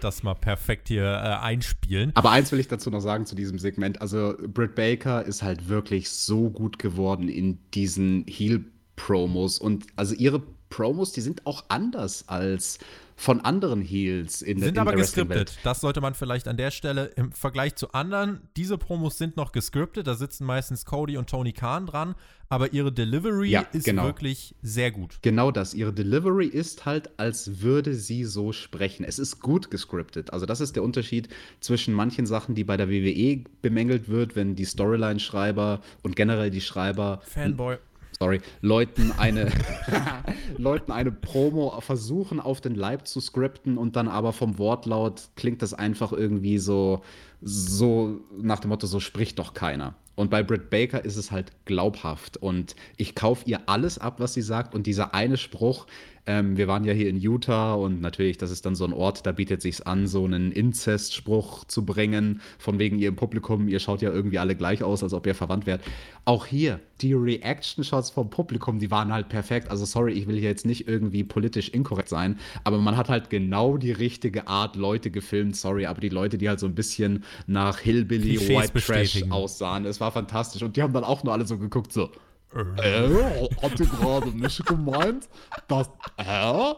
das mal perfekt hier äh, einspielen. Aber eins will ich dazu noch sagen zu diesem Segment. Also, Britt Baker ist halt wirklich so gut geworden in diesen Heel-Promos. Und also ihre Promos, die sind auch anders als von anderen Heels in, sind in aber gescriptet. Das sollte man vielleicht an der Stelle im Vergleich zu anderen. Diese Promos sind noch gescriptet. Da sitzen meistens Cody und Tony Khan dran. Aber ihre Delivery ja, ist genau. wirklich sehr gut. Genau das. Ihre Delivery ist halt, als würde sie so sprechen. Es ist gut gescriptet. Also, das ist der Unterschied zwischen manchen Sachen, die bei der WWE bemängelt wird, wenn die Storyline-Schreiber und generell die Schreiber. Fanboy sorry, Leuten eine, Leuten eine Promo versuchen auf den Leib zu skripten und dann aber vom Wortlaut klingt das einfach irgendwie so, so nach dem Motto, so spricht doch keiner. Und bei Britt Baker ist es halt glaubhaft und ich kaufe ihr alles ab, was sie sagt und dieser eine Spruch, ähm, wir waren ja hier in Utah und natürlich, das ist dann so ein Ort, da bietet sich an, so einen Inzestspruch zu bringen, von wegen ihr im Publikum, ihr schaut ja irgendwie alle gleich aus, als ob ihr verwandt wärt. Auch hier, die Reaction-Shots vom Publikum, die waren halt perfekt. Also sorry, ich will hier jetzt nicht irgendwie politisch inkorrekt sein, aber man hat halt genau die richtige Art Leute gefilmt, sorry, aber die Leute, die halt so ein bisschen nach Hillbilly, Klischees White Trash aussahen, es war fantastisch. Und die haben dann auch nur alle so geguckt, so, äh, hat ihr gerade nicht gemeint, dass, hä?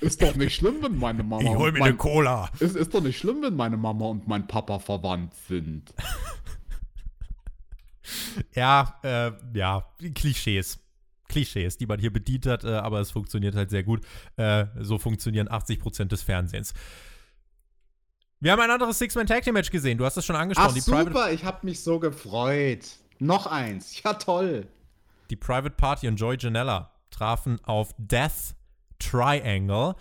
Ist doch nicht schlimm, wenn meine Mama. Ich hol mir mein, eine Cola. Ist, ist doch nicht schlimm, wenn meine Mama und mein Papa verwandt sind. ja, äh, ja, Klischees. Klischees, die man hier bedient hat, äh, aber es funktioniert halt sehr gut. Äh, so funktionieren 80% des Fernsehens. Wir haben ein anderes Six-Man-Tag-Team-Match gesehen. Du hast es schon angesprochen. Ach, super, ich habe mich so gefreut. Noch eins. Ja, toll. Die Private Party und Joy Janella trafen auf Death Triangle.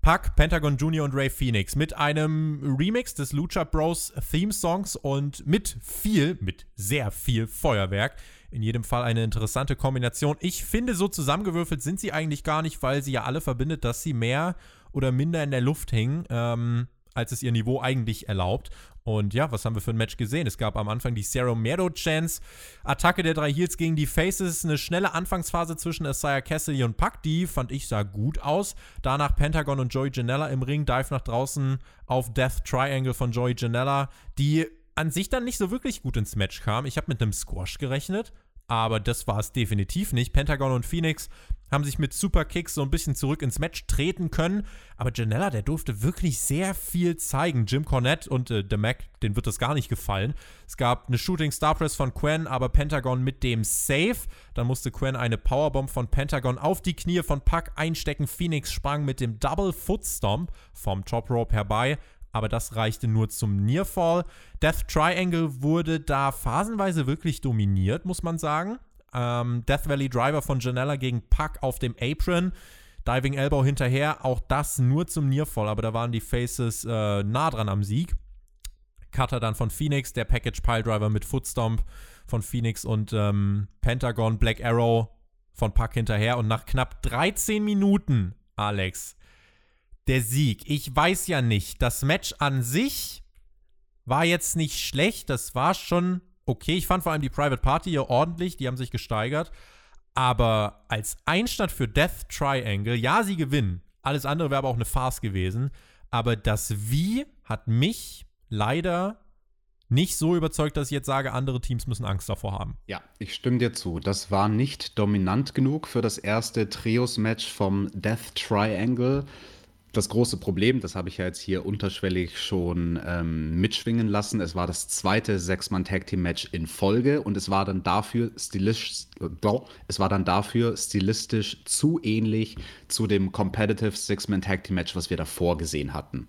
Pack, Pentagon Jr. und Ray Phoenix mit einem Remix des Lucha Bros Theme Songs und mit viel, mit sehr viel Feuerwerk. In jedem Fall eine interessante Kombination. Ich finde, so zusammengewürfelt sind sie eigentlich gar nicht, weil sie ja alle verbindet, dass sie mehr oder minder in der Luft hingen. Ähm, als es ihr Niveau eigentlich erlaubt. Und ja, was haben wir für ein Match gesehen? Es gab am Anfang die Cerro Miedo Chance, Attacke der drei Heels gegen die Faces, eine schnelle Anfangsphase zwischen Isaiah Cassidy und Puck, die fand ich sah gut aus. Danach Pentagon und Joey Janella im Ring, Dive nach draußen auf Death Triangle von Joey Janella, die an sich dann nicht so wirklich gut ins Match kam. Ich habe mit einem Squash gerechnet, aber das war es definitiv nicht. Pentagon und Phoenix haben sich mit Superkicks so ein bisschen zurück ins Match treten können, aber Janella, der durfte wirklich sehr viel zeigen. Jim Cornette und äh, The Mac, denen wird das gar nicht gefallen. Es gab eine Shooting Star Press von Quen, aber Pentagon mit dem Save. Dann musste Quen eine Powerbomb von Pentagon auf die Knie von Puck einstecken. Phoenix sprang mit dem Double Foot Stomp vom Top Rope herbei aber das reichte nur zum Nearfall. Death Triangle wurde da phasenweise wirklich dominiert, muss man sagen. Ähm, Death Valley Driver von Janella gegen Puck auf dem Apron. Diving Elbow hinterher, auch das nur zum Nearfall, aber da waren die Faces äh, nah dran am Sieg. Cutter dann von Phoenix, der Package Pile Driver mit Footstomp von Phoenix und ähm, Pentagon, Black Arrow von Puck hinterher und nach knapp 13 Minuten, Alex, der Sieg. Ich weiß ja nicht. Das Match an sich war jetzt nicht schlecht. Das war schon okay. Ich fand vor allem die Private Party hier ordentlich. Die haben sich gesteigert. Aber als Einstand für Death Triangle, ja, sie gewinnen. Alles andere wäre aber auch eine Farce gewesen. Aber das Wie hat mich leider nicht so überzeugt, dass ich jetzt sage, andere Teams müssen Angst davor haben. Ja, ich stimme dir zu. Das war nicht dominant genug für das erste Trios-Match vom Death Triangle das große Problem, das habe ich ja jetzt hier unterschwellig schon ähm, mitschwingen lassen. Es war das zweite Sechs-Mann-Tag-Team-Match in Folge und es war dann dafür stilistisch, äh, es war dann dafür stilistisch zu ähnlich zu dem Competitive Six-Man-Tag-Team-Match, was wir davor gesehen hatten.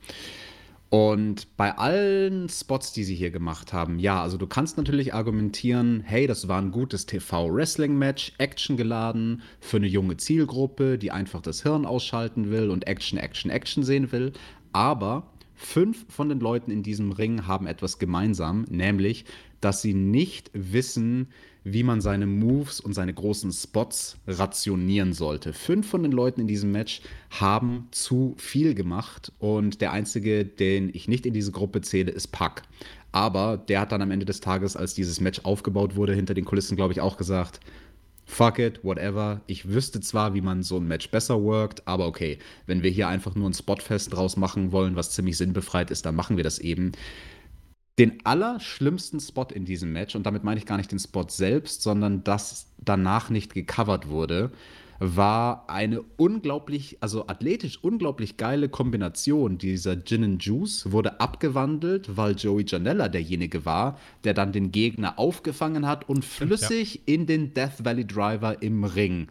Und bei allen Spots, die sie hier gemacht haben, ja, also du kannst natürlich argumentieren, hey, das war ein gutes TV-Wrestling-Match, Action geladen für eine junge Zielgruppe, die einfach das Hirn ausschalten will und Action, Action, Action sehen will. Aber fünf von den Leuten in diesem Ring haben etwas gemeinsam, nämlich, dass sie nicht wissen, wie man seine Moves und seine großen Spots rationieren sollte. Fünf von den Leuten in diesem Match haben zu viel gemacht und der einzige, den ich nicht in diese Gruppe zähle, ist Puck. Aber der hat dann am Ende des Tages, als dieses Match aufgebaut wurde, hinter den Kulissen, glaube ich, auch gesagt, fuck it, whatever. Ich wüsste zwar, wie man so ein Match besser workt, aber okay, wenn wir hier einfach nur ein Spotfest draus machen wollen, was ziemlich sinnbefreit ist, dann machen wir das eben den allerschlimmsten Spot in diesem Match, und damit meine ich gar nicht den Spot selbst, sondern dass danach nicht gecovert wurde, war eine unglaublich, also athletisch unglaublich geile Kombination. Dieser Gin and Juice wurde abgewandelt, weil Joey Janella derjenige war, der dann den Gegner aufgefangen hat und flüssig ja. in den Death Valley Driver im Ring.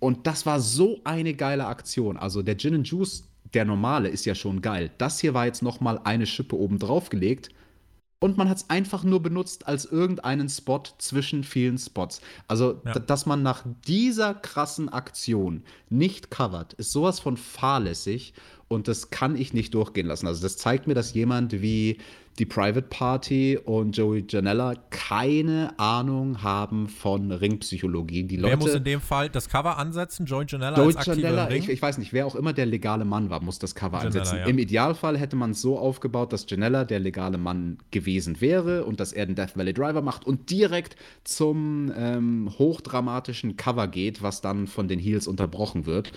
Und das war so eine geile Aktion. Also der Gin and Juice, der normale, ist ja schon geil. Das hier war jetzt noch mal eine Schippe oben drauf gelegt und man hat es einfach nur benutzt als irgendeinen Spot zwischen vielen Spots. Also, ja. dass man nach dieser krassen Aktion nicht covert, ist sowas von fahrlässig und das kann ich nicht durchgehen lassen. Also, das zeigt mir, dass jemand wie die Private Party und Joey Janella keine Ahnung haben von Ringpsychologie. Die Leute, wer muss in dem Fall das Cover ansetzen? Joey Janella Joey als Janella, Ring? Ich, ich, weiß nicht, wer auch immer der legale Mann war, muss das Cover Janella, ansetzen. Ja. Im Idealfall hätte man es so aufgebaut, dass Janella der legale Mann gewesen wäre und dass er den Death Valley Driver macht und direkt zum ähm, hochdramatischen Cover geht, was dann von den Heels unterbrochen wird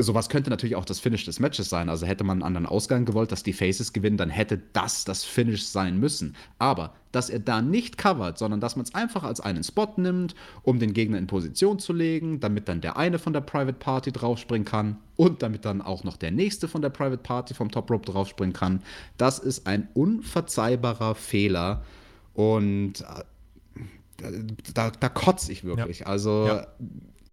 sowas könnte natürlich auch das Finish des Matches sein. Also hätte man einen anderen Ausgang gewollt, dass die Faces gewinnen, dann hätte das das Finish sein müssen. Aber dass er da nicht covert, sondern dass man es einfach als einen Spot nimmt, um den Gegner in Position zu legen, damit dann der eine von der Private Party draufspringen kann und damit dann auch noch der nächste von der Private Party vom Top Rope draufspringen kann. Das ist ein unverzeihbarer Fehler und äh, da, da kotze ich wirklich. Ja. Also ja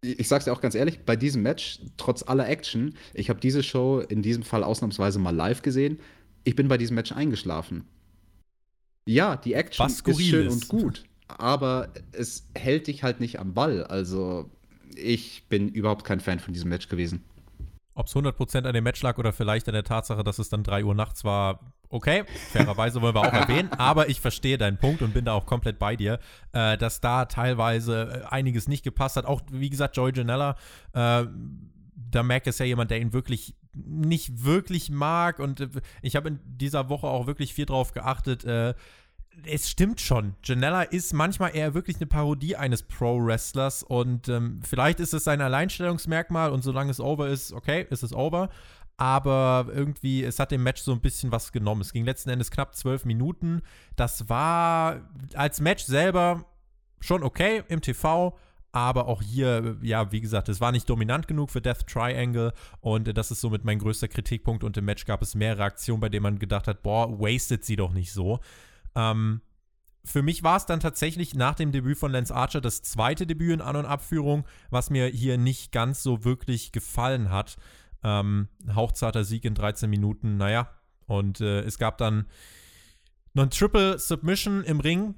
ich sag's dir auch ganz ehrlich, bei diesem Match, trotz aller Action, ich habe diese Show in diesem Fall ausnahmsweise mal live gesehen, ich bin bei diesem Match eingeschlafen. Ja, die Action ist schön ist. und gut, aber es hält dich halt nicht am Ball. Also, ich bin überhaupt kein Fan von diesem Match gewesen. Ob es 100% an dem Match lag oder vielleicht an der Tatsache, dass es dann 3 Uhr nachts war, okay, fairerweise wollen wir auch erwähnen, aber ich verstehe deinen Punkt und bin da auch komplett bei dir, äh, dass da teilweise äh, einiges nicht gepasst hat. Auch, wie gesagt, Joey Janella, äh, da Mac ist ja jemand, der ihn wirklich nicht wirklich mag und äh, ich habe in dieser Woche auch wirklich viel drauf geachtet, äh, es stimmt schon. Janella ist manchmal eher wirklich eine Parodie eines Pro-Wrestlers und ähm, vielleicht ist es sein Alleinstellungsmerkmal und solange es over ist, okay, ist es over aber irgendwie, es hat dem Match so ein bisschen was genommen. Es ging letzten Endes knapp zwölf Minuten. Das war als Match selber schon okay im TV, aber auch hier, ja, wie gesagt, es war nicht dominant genug für Death Triangle und das ist somit mein größter Kritikpunkt und im Match gab es mehrere Aktionen, bei denen man gedacht hat, boah, wasted sie doch nicht so. Ähm, für mich war es dann tatsächlich nach dem Debüt von Lance Archer das zweite Debüt in An- und Abführung, was mir hier nicht ganz so wirklich gefallen hat. Ähm, hauchzarter Sieg in 13 Minuten, naja. Und äh, es gab dann noch ein Triple Submission im Ring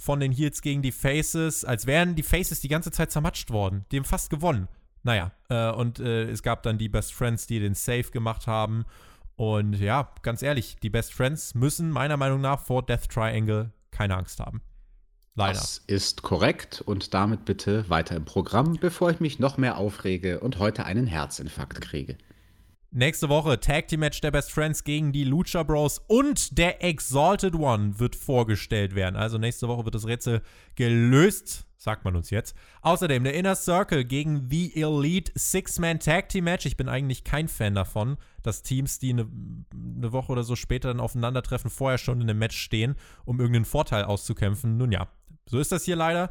von den Heels gegen die Faces, als wären die Faces die ganze Zeit zermatscht worden. Haben fast gewonnen. Naja, äh, und äh, es gab dann die Best Friends, die den Save gemacht haben. Und ja, ganz ehrlich, die Best Friends müssen meiner Meinung nach vor Death Triangle keine Angst haben. Leider. Das ist korrekt und damit bitte weiter im Programm, bevor ich mich noch mehr aufrege und heute einen Herzinfarkt kriege. Nächste Woche Tag Team Match der Best Friends gegen die Lucha Bros und der Exalted One wird vorgestellt werden. Also nächste Woche wird das Rätsel gelöst, sagt man uns jetzt. Außerdem der Inner Circle gegen The Elite Six-Man Tag Team Match. Ich bin eigentlich kein Fan davon, dass Teams, die eine, eine Woche oder so später dann aufeinandertreffen, vorher schon in einem Match stehen, um irgendeinen Vorteil auszukämpfen. Nun ja, so ist das hier leider.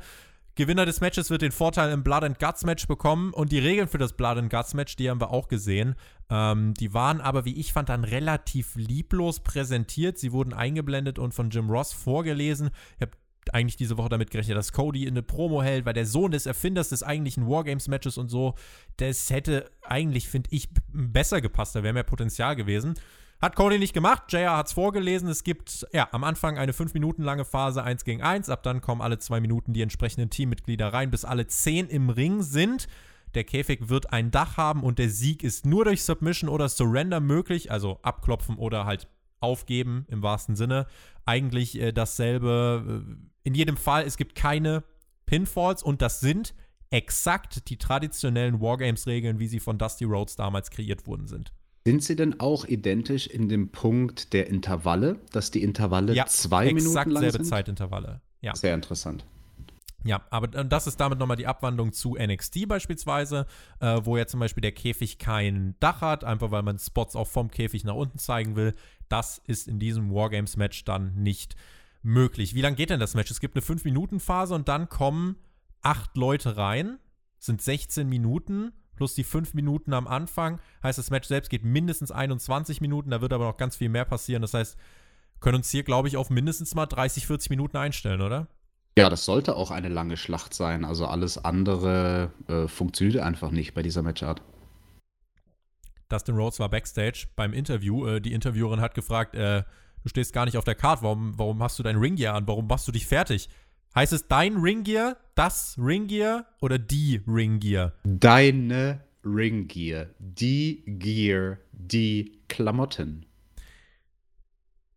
Gewinner des Matches wird den Vorteil im Blood and Guts Match bekommen und die Regeln für das Blood and Guts Match, die haben wir auch gesehen. Ähm, die waren aber, wie ich fand, dann relativ lieblos präsentiert. Sie wurden eingeblendet und von Jim Ross vorgelesen. Ich habe eigentlich diese Woche damit gerechnet, dass Cody in eine Promo hält, weil der Sohn des Erfinders des eigentlichen Wargames-Matches und so, das hätte eigentlich, finde ich, besser gepasst. Da wäre mehr Potenzial gewesen. Hat Cody nicht gemacht. JR hat es vorgelesen. Es gibt ja am Anfang eine 5 Minuten lange Phase 1 gegen 1. Ab dann kommen alle 2 Minuten die entsprechenden Teammitglieder rein, bis alle 10 im Ring sind. Der Käfig wird ein Dach haben und der Sieg ist nur durch Submission oder Surrender möglich, also abklopfen oder halt aufgeben im wahrsten Sinne. Eigentlich äh, dasselbe. Äh, in jedem Fall, es gibt keine Pinfalls und das sind exakt die traditionellen Wargames-Regeln, wie sie von Dusty Rhodes damals kreiert worden sind. Sind sie denn auch identisch in dem Punkt der Intervalle, dass die Intervalle ja, zwei Minuten lang sind? exakt selbe Zeitintervalle. Ja. Sehr interessant. Ja, aber das ist damit nochmal die Abwandlung zu NXT beispielsweise, äh, wo ja zum Beispiel der Käfig kein Dach hat, einfach weil man Spots auch vom Käfig nach unten zeigen will. Das ist in diesem Wargames-Match dann nicht möglich. Wie lange geht denn das Match? Es gibt eine 5-Minuten-Phase und dann kommen acht Leute rein, sind 16 Minuten plus die 5 Minuten am Anfang. Heißt, das Match selbst geht mindestens 21 Minuten, da wird aber noch ganz viel mehr passieren. Das heißt, können uns hier, glaube ich, auf mindestens mal 30, 40 Minuten einstellen, oder? Ja, das sollte auch eine lange Schlacht sein. Also alles andere äh, funktioniert einfach nicht bei dieser Matchart. Dustin Rhodes war backstage beim Interview. Äh, die Interviewerin hat gefragt, äh, du stehst gar nicht auf der Karte, warum, warum hast du dein Ringgear an, warum machst du dich fertig? Heißt es dein Ringgear, das Ringgear oder die Ringgear? Deine Ringgear, die Gear, die Klamotten.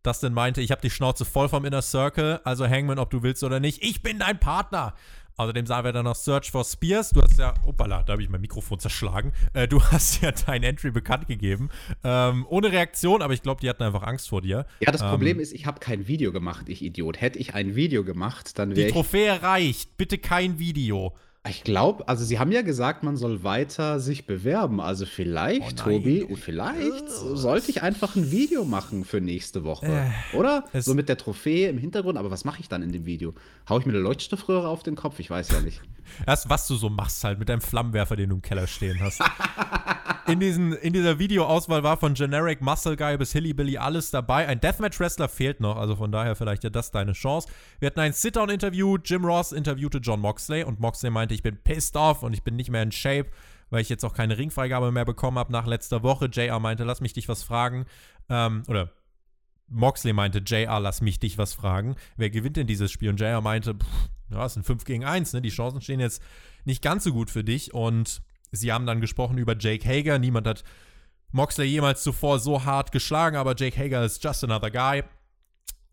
Dustin meinte, ich habe die Schnauze voll vom Inner Circle, also Hangman, ob du willst oder nicht. Ich bin dein Partner. Außerdem sahen wir dann noch Search for Spears. Du hast ja, opala, da habe ich mein Mikrofon zerschlagen. Äh, du hast ja dein Entry bekannt gegeben. Ähm, ohne Reaktion, aber ich glaube, die hatten einfach Angst vor dir. Ja, das ähm, Problem ist, ich habe kein Video gemacht, ich Idiot. Hätte ich ein Video gemacht, dann wäre Die Trophäe reicht. Bitte kein Video. Ich glaube, also sie haben ja gesagt, man soll weiter sich bewerben. Also vielleicht, oh Tobi, vielleicht sollte ich einfach ein Video machen für nächste Woche. Äh, Oder? So mit der Trophäe im Hintergrund. Aber was mache ich dann in dem Video? Hau ich mir eine Leuchtstoffröhre auf den Kopf? Ich weiß ja nicht. Erst was du so machst halt mit deinem Flammenwerfer, den du im Keller stehen hast. in, diesen, in dieser Videoauswahl war von Generic Muscle Guy bis Hillybilly alles dabei. Ein Deathmatch-Wrestler fehlt noch, also von daher vielleicht ja das deine Chance. Wir hatten ein Sit-Down-Interview. Jim Ross interviewte John Moxley und Moxley meinte, ich bin pissed off und ich bin nicht mehr in Shape, weil ich jetzt auch keine Ringfreigabe mehr bekommen habe nach letzter Woche. JR meinte, lass mich dich was fragen. Ähm, oder Moxley meinte, JR, lass mich dich was fragen. Wer gewinnt denn dieses Spiel? Und JR meinte, pff, ja, es sind 5 gegen 1, ne? Die Chancen stehen jetzt nicht ganz so gut für dich. Und sie haben dann gesprochen über Jake Hager. Niemand hat Moxley jemals zuvor so hart geschlagen, aber Jake Hager ist just another guy.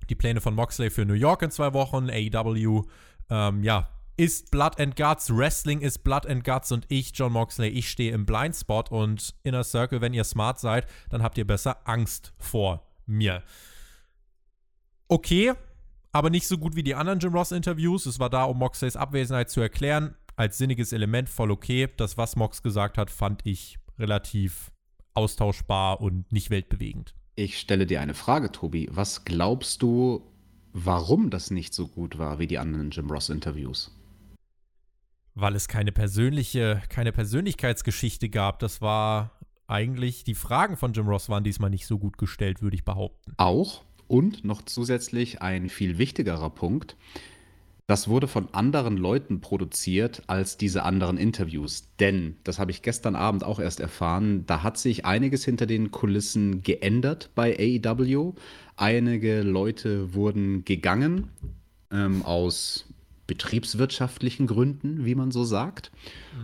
Die Pläne von Moxley für New York in zwei Wochen, AEW, ähm, ja, ist Blood and Guts, Wrestling ist Blood and Guts und ich, John Moxley, ich stehe im Blindspot und Inner Circle, wenn ihr smart seid, dann habt ihr besser Angst vor mir. Okay, aber nicht so gut wie die anderen Jim Ross Interviews. Es war da, um Moxleys Abwesenheit zu erklären. Als sinniges Element voll okay. Das, was Mox gesagt hat, fand ich relativ austauschbar und nicht weltbewegend. Ich stelle dir eine Frage, Tobi. Was glaubst du, warum das nicht so gut war wie die anderen Jim Ross Interviews? Weil es keine persönliche, keine Persönlichkeitsgeschichte gab. Das war eigentlich, die Fragen von Jim Ross waren diesmal nicht so gut gestellt, würde ich behaupten. Auch und noch zusätzlich ein viel wichtigerer Punkt. Das wurde von anderen Leuten produziert als diese anderen Interviews. Denn, das habe ich gestern Abend auch erst erfahren, da hat sich einiges hinter den Kulissen geändert bei AEW. Einige Leute wurden gegangen ähm, aus betriebswirtschaftlichen Gründen, wie man so sagt.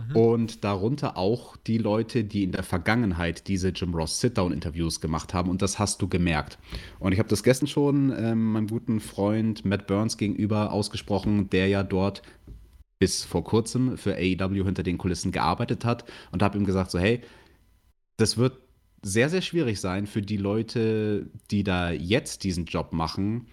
Mhm. Und darunter auch die Leute, die in der Vergangenheit diese Jim Ross Sit-Down-Interviews gemacht haben. Und das hast du gemerkt. Und ich habe das gestern schon ähm, meinem guten Freund Matt Burns gegenüber ausgesprochen, der ja dort bis vor kurzem für AEW hinter den Kulissen gearbeitet hat. Und habe ihm gesagt, so hey, das wird sehr, sehr schwierig sein für die Leute, die da jetzt diesen Job machen,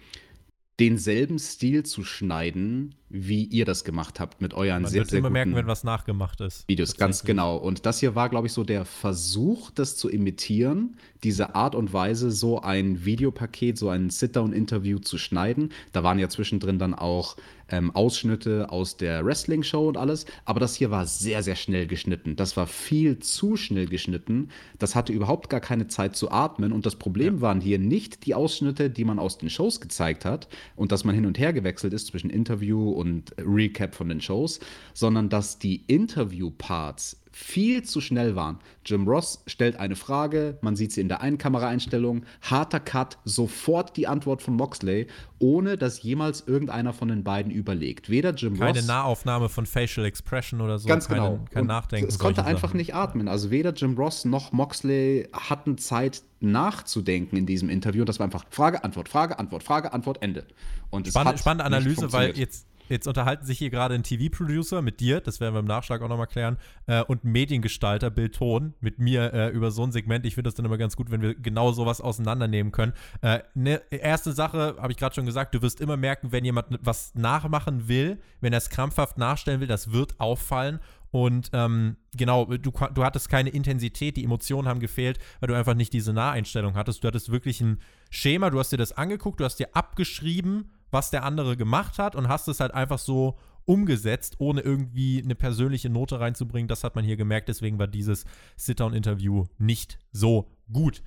denselben Stil zu schneiden, wie ihr das gemacht habt mit euren Man sehr, sehr immer merken, wenn was nachgemacht ist. Videos, ganz genau. Und das hier war, glaube ich, so der Versuch, das zu imitieren, diese Art und Weise, so ein Videopaket, so ein Sit-Down-Interview zu schneiden. Da waren ja zwischendrin dann auch ähm, Ausschnitte aus der Wrestling-Show und alles. Aber das hier war sehr, sehr schnell geschnitten. Das war viel zu schnell geschnitten. Das hatte überhaupt gar keine Zeit zu atmen. Und das Problem ja. waren hier nicht die Ausschnitte, die man aus den Shows gezeigt hat und dass man hin und her gewechselt ist zwischen Interview und Recap von den Shows, sondern dass die Interview-Parts viel zu schnell waren. Jim Ross stellt eine Frage, man sieht sie in der einen Kameraeinstellung, harter Cut, sofort die Antwort von Moxley, ohne dass jemals irgendeiner von den beiden überlegt. Weder Jim keine Ross. Keine Nahaufnahme von Facial Expression oder so. Ganz genau. Keine, kein Nachdenken. Es konnte einfach Sachen. nicht atmen. Also weder Jim Ross noch Moxley hatten Zeit nachzudenken in diesem Interview. Das war einfach Frage, Antwort, Frage, Antwort, Frage, Antwort, Ende. Und Spann spannende Analyse, weil jetzt Jetzt unterhalten sich hier gerade ein TV-Producer mit dir, das werden wir im Nachschlag auch nochmal klären, äh, und ein Mediengestalter, Bill Ton, mit mir äh, über so ein Segment. Ich finde das dann immer ganz gut, wenn wir genau sowas auseinandernehmen können. Äh, ne, erste Sache, habe ich gerade schon gesagt, du wirst immer merken, wenn jemand was nachmachen will, wenn er es krampfhaft nachstellen will, das wird auffallen. Und ähm, genau, du, du hattest keine Intensität, die Emotionen haben gefehlt, weil du einfach nicht diese Naheinstellung hattest. Du hattest wirklich ein Schema, du hast dir das angeguckt, du hast dir abgeschrieben, was der andere gemacht hat und hast es halt einfach so umgesetzt, ohne irgendwie eine persönliche Note reinzubringen. Das hat man hier gemerkt, deswegen war dieses Sit-Down-Interview nicht so gut.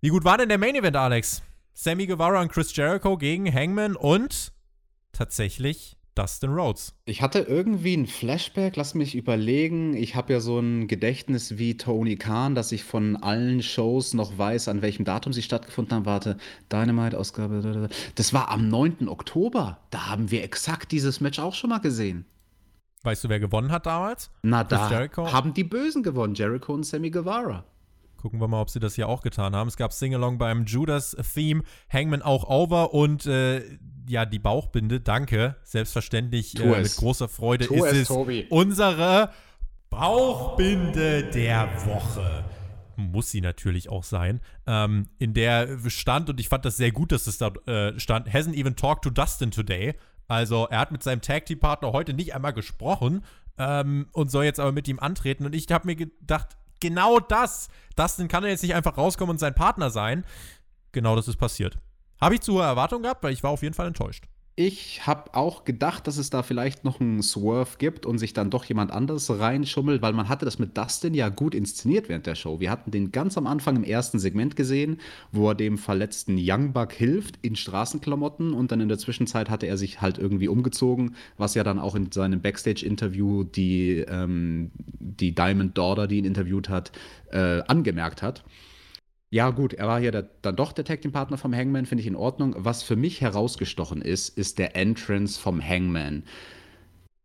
Wie gut war denn der Main-Event, Alex? Sammy Guevara und Chris Jericho gegen Hangman und tatsächlich Dustin Rhodes. Ich hatte irgendwie ein Flashback, lass mich überlegen. Ich habe ja so ein Gedächtnis wie Tony Khan, dass ich von allen Shows noch weiß, an welchem Datum sie stattgefunden haben. Warte, Dynamite-Ausgabe. Das war am 9. Oktober. Da haben wir exakt dieses Match auch schon mal gesehen. Weißt du, wer gewonnen hat damals? Na, da haben die Bösen gewonnen, Jericho und Sammy Guevara. Gucken wir mal, ob sie das hier auch getan haben. Es gab Singalong beim Judas-Theme, Hangman auch over und äh, ja, die Bauchbinde, danke. Selbstverständlich äh, mit großer Freude tu ist es, es Tobi. unsere Bauchbinde der Woche. Muss sie natürlich auch sein. Ähm, in der stand, und ich fand das sehr gut, dass es da äh, stand, hasn't even talked to Dustin today. Also er hat mit seinem Tag-Team-Partner heute nicht einmal gesprochen ähm, und soll jetzt aber mit ihm antreten. Und ich habe mir gedacht, genau das. Dustin kann er jetzt nicht einfach rauskommen und sein Partner sein. Genau das ist passiert. Habe ich zu hohe Erwartungen gehabt, weil ich war auf jeden Fall enttäuscht. Ich habe auch gedacht, dass es da vielleicht noch einen Swerve gibt und sich dann doch jemand anderes reinschummelt, weil man hatte das mit Dustin ja gut inszeniert während der Show. Wir hatten den ganz am Anfang im ersten Segment gesehen, wo er dem verletzten Young Buck hilft in Straßenklamotten und dann in der Zwischenzeit hatte er sich halt irgendwie umgezogen, was ja dann auch in seinem Backstage-Interview die, ähm, die Diamond Daughter, die ihn interviewt hat, äh, angemerkt hat. Ja, gut, er war hier der, dann doch der Tag Team Partner vom Hangman, finde ich in Ordnung. Was für mich herausgestochen ist, ist der Entrance vom Hangman.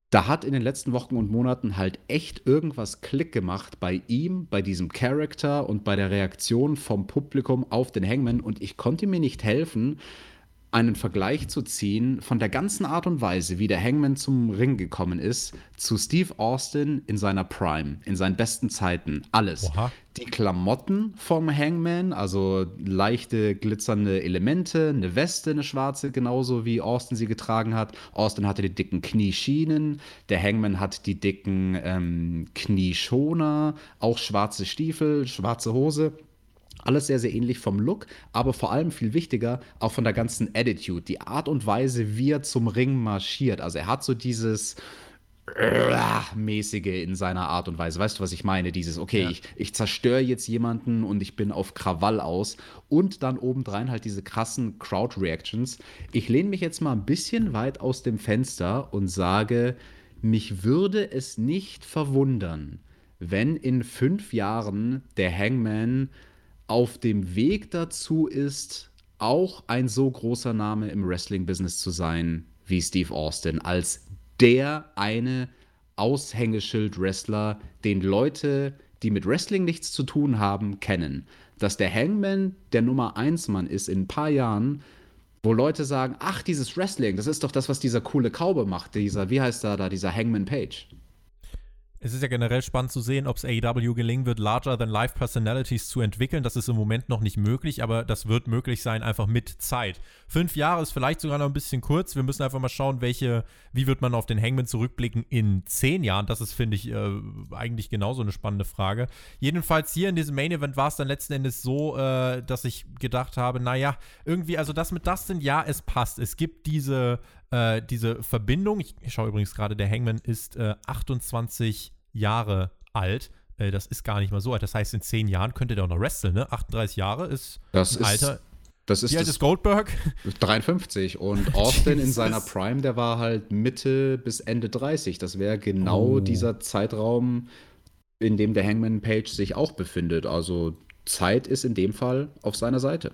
da hat in den letzten Wochen und Monaten halt echt irgendwas Klick gemacht bei ihm, bei diesem Charakter und bei der Reaktion vom Publikum auf den Hangman und ich konnte mir nicht helfen, einen Vergleich zu ziehen von der ganzen Art und Weise, wie der Hangman zum Ring gekommen ist, zu Steve Austin in seiner Prime, in seinen besten Zeiten. Alles. Oha. Die Klamotten vom Hangman, also leichte glitzernde Elemente, eine Weste, eine schwarze, genauso wie Austin sie getragen hat. Austin hatte die dicken Knieschienen, der Hangman hat die dicken ähm, Knieschoner, auch schwarze Stiefel, schwarze Hose. Alles sehr, sehr ähnlich vom Look, aber vor allem viel wichtiger, auch von der ganzen Attitude, die Art und Weise, wie er zum Ring marschiert. Also er hat so dieses mäßige in seiner Art und Weise. Weißt du, was ich meine? Dieses, okay, ja. ich, ich zerstöre jetzt jemanden und ich bin auf Krawall aus. Und dann obendrein halt diese krassen Crowd-Reactions. Ich lehne mich jetzt mal ein bisschen weit aus dem Fenster und sage, mich würde es nicht verwundern, wenn in fünf Jahren der Hangman auf dem Weg dazu ist, auch ein so großer Name im Wrestling-Business zu sein wie Steve Austin, als der eine Aushängeschild-Wrestler, den Leute, die mit Wrestling nichts zu tun haben, kennen. Dass der Hangman der Nummer 1 Mann ist in ein paar Jahren, wo Leute sagen, ach, dieses Wrestling, das ist doch das, was dieser coole Kaube macht, dieser, wie heißt er da, dieser Hangman Page es ist ja generell spannend zu sehen, ob es AEW gelingen wird, larger-than-life Personalities zu entwickeln. Das ist im Moment noch nicht möglich, aber das wird möglich sein, einfach mit Zeit. Fünf Jahre ist vielleicht sogar noch ein bisschen kurz. Wir müssen einfach mal schauen, welche, wie wird man auf den Hangman zurückblicken in zehn Jahren. Das ist, finde ich, äh, eigentlich genauso eine spannende Frage. Jedenfalls hier in diesem Main Event war es dann letzten Endes so, äh, dass ich gedacht habe, naja, irgendwie, also das mit Dustin, ja, es passt. Es gibt diese äh, diese Verbindung. Ich, ich schaue übrigens gerade, der Hangman ist äh, 28 Jahre alt. Äh, das ist gar nicht mal so alt. Das heißt, in 10 Jahren könnte der auch noch wresteln, ne? 38 Jahre ist das ein Alter. Das ist Wie alt ist Goldberg? 53. Und Austin in seiner Prime, der war halt Mitte bis Ende 30. Das wäre genau oh. dieser Zeitraum, in dem der Hangman Page sich auch befindet. Also Zeit ist in dem Fall auf seiner Seite.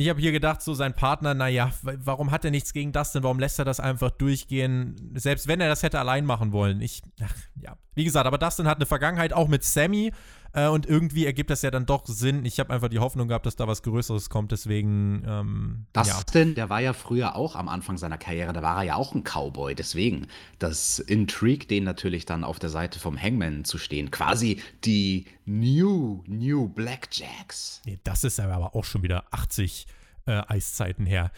Ich habe hier gedacht, so sein Partner, naja, warum hat er nichts gegen das denn? Warum lässt er das einfach durchgehen? Selbst wenn er das hätte allein machen wollen. Ich, ach, ja. Wie gesagt, aber Dustin hat eine Vergangenheit, auch mit Sammy. Äh, und irgendwie ergibt das ja dann doch Sinn. Ich habe einfach die Hoffnung gehabt, dass da was Größeres kommt. Deswegen. Ähm, Dustin, ja. der war ja früher auch am Anfang seiner Karriere, da war er ja auch ein Cowboy. Deswegen, das Intrigue, den natürlich dann auf der Seite vom Hangman zu stehen. Quasi die New, New Blackjacks. Nee, das ist aber auch schon wieder 80 äh, Eiszeiten her.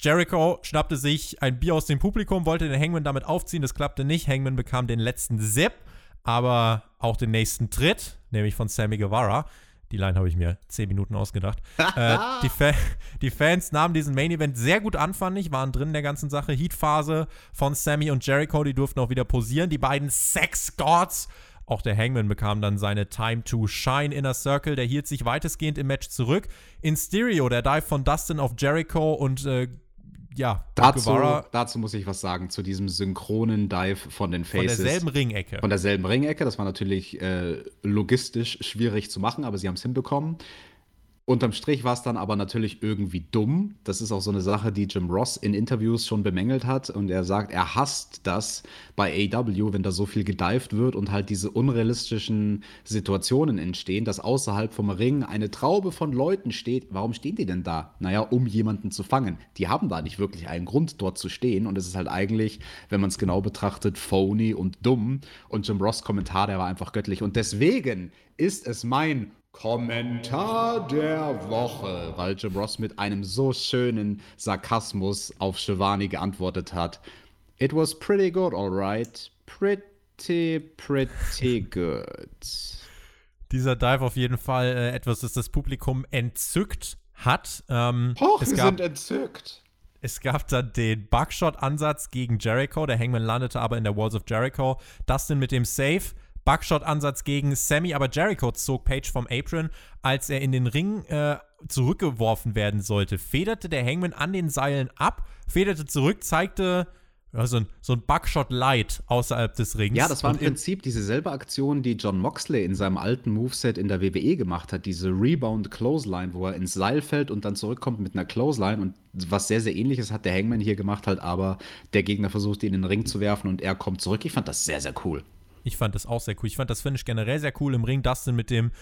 Jericho schnappte sich ein Bier aus dem Publikum, wollte den Hangman damit aufziehen. Das klappte nicht. Hangman bekam den letzten Zip aber auch den nächsten Tritt, nämlich von Sammy Guevara. Die Line habe ich mir zehn Minuten ausgedacht. äh, die, Fa die, Fans nahmen diesen Main Event sehr gut an, fand ich, waren drin in der ganzen Sache. Heat-Phase von Sammy und Jericho, die durften auch wieder posieren. Die beiden Sex-Gods. Auch der Hangman bekam dann seine Time to Shine Inner Circle. Der hielt sich weitestgehend im Match zurück. In Stereo, der Dive von Dustin auf Jericho und äh, ja, dazu, dazu muss ich was sagen, zu diesem synchronen Dive von den Faces. Von derselben Ringecke. Von derselben Ringecke. Das war natürlich äh, logistisch schwierig zu machen, aber sie haben es hinbekommen. Unterm Strich war es dann aber natürlich irgendwie dumm. Das ist auch so eine Sache, die Jim Ross in Interviews schon bemängelt hat. Und er sagt, er hasst das bei AW, wenn da so viel gedived wird und halt diese unrealistischen Situationen entstehen, dass außerhalb vom Ring eine Traube von Leuten steht. Warum stehen die denn da? Naja, um jemanden zu fangen. Die haben da nicht wirklich einen Grund, dort zu stehen. Und es ist halt eigentlich, wenn man es genau betrachtet, phony und dumm. Und Jim Ross Kommentar, der war einfach göttlich. Und deswegen ist es mein Kommentar der Woche, weil Jim Ross mit einem so schönen Sarkasmus auf Shivani geantwortet hat. It was pretty good, alright. Pretty, pretty good. Dieser Dive auf jeden Fall äh, etwas, das das Publikum entzückt hat. Ähm, Hoch, es wir gab, sind entzückt. Es gab dann den Buckshot-Ansatz gegen Jericho. Der Hangman landete aber in der Walls of Jericho. Dustin mit dem Save. Buckshot-Ansatz gegen Sammy, aber Jericho zog Page vom Apron, als er in den Ring äh, zurückgeworfen werden sollte. Federte der Hangman an den Seilen ab, federte zurück, zeigte ja, so ein, so ein Buckshot Light außerhalb des Rings. Ja, das war im Prinzip dieselbe Aktion, die John Moxley in seinem alten Moveset in der WWE gemacht hat. Diese Rebound Clothesline, wo er ins Seil fällt und dann zurückkommt mit einer Clothesline. Und was sehr, sehr ähnliches hat der Hangman hier gemacht, halt aber der Gegner versucht, ihn in den Ring zu werfen und er kommt zurück. Ich fand das sehr, sehr cool. Ich fand das auch sehr cool. Ich fand das Finish generell sehr cool im Ring. Dustin mit dem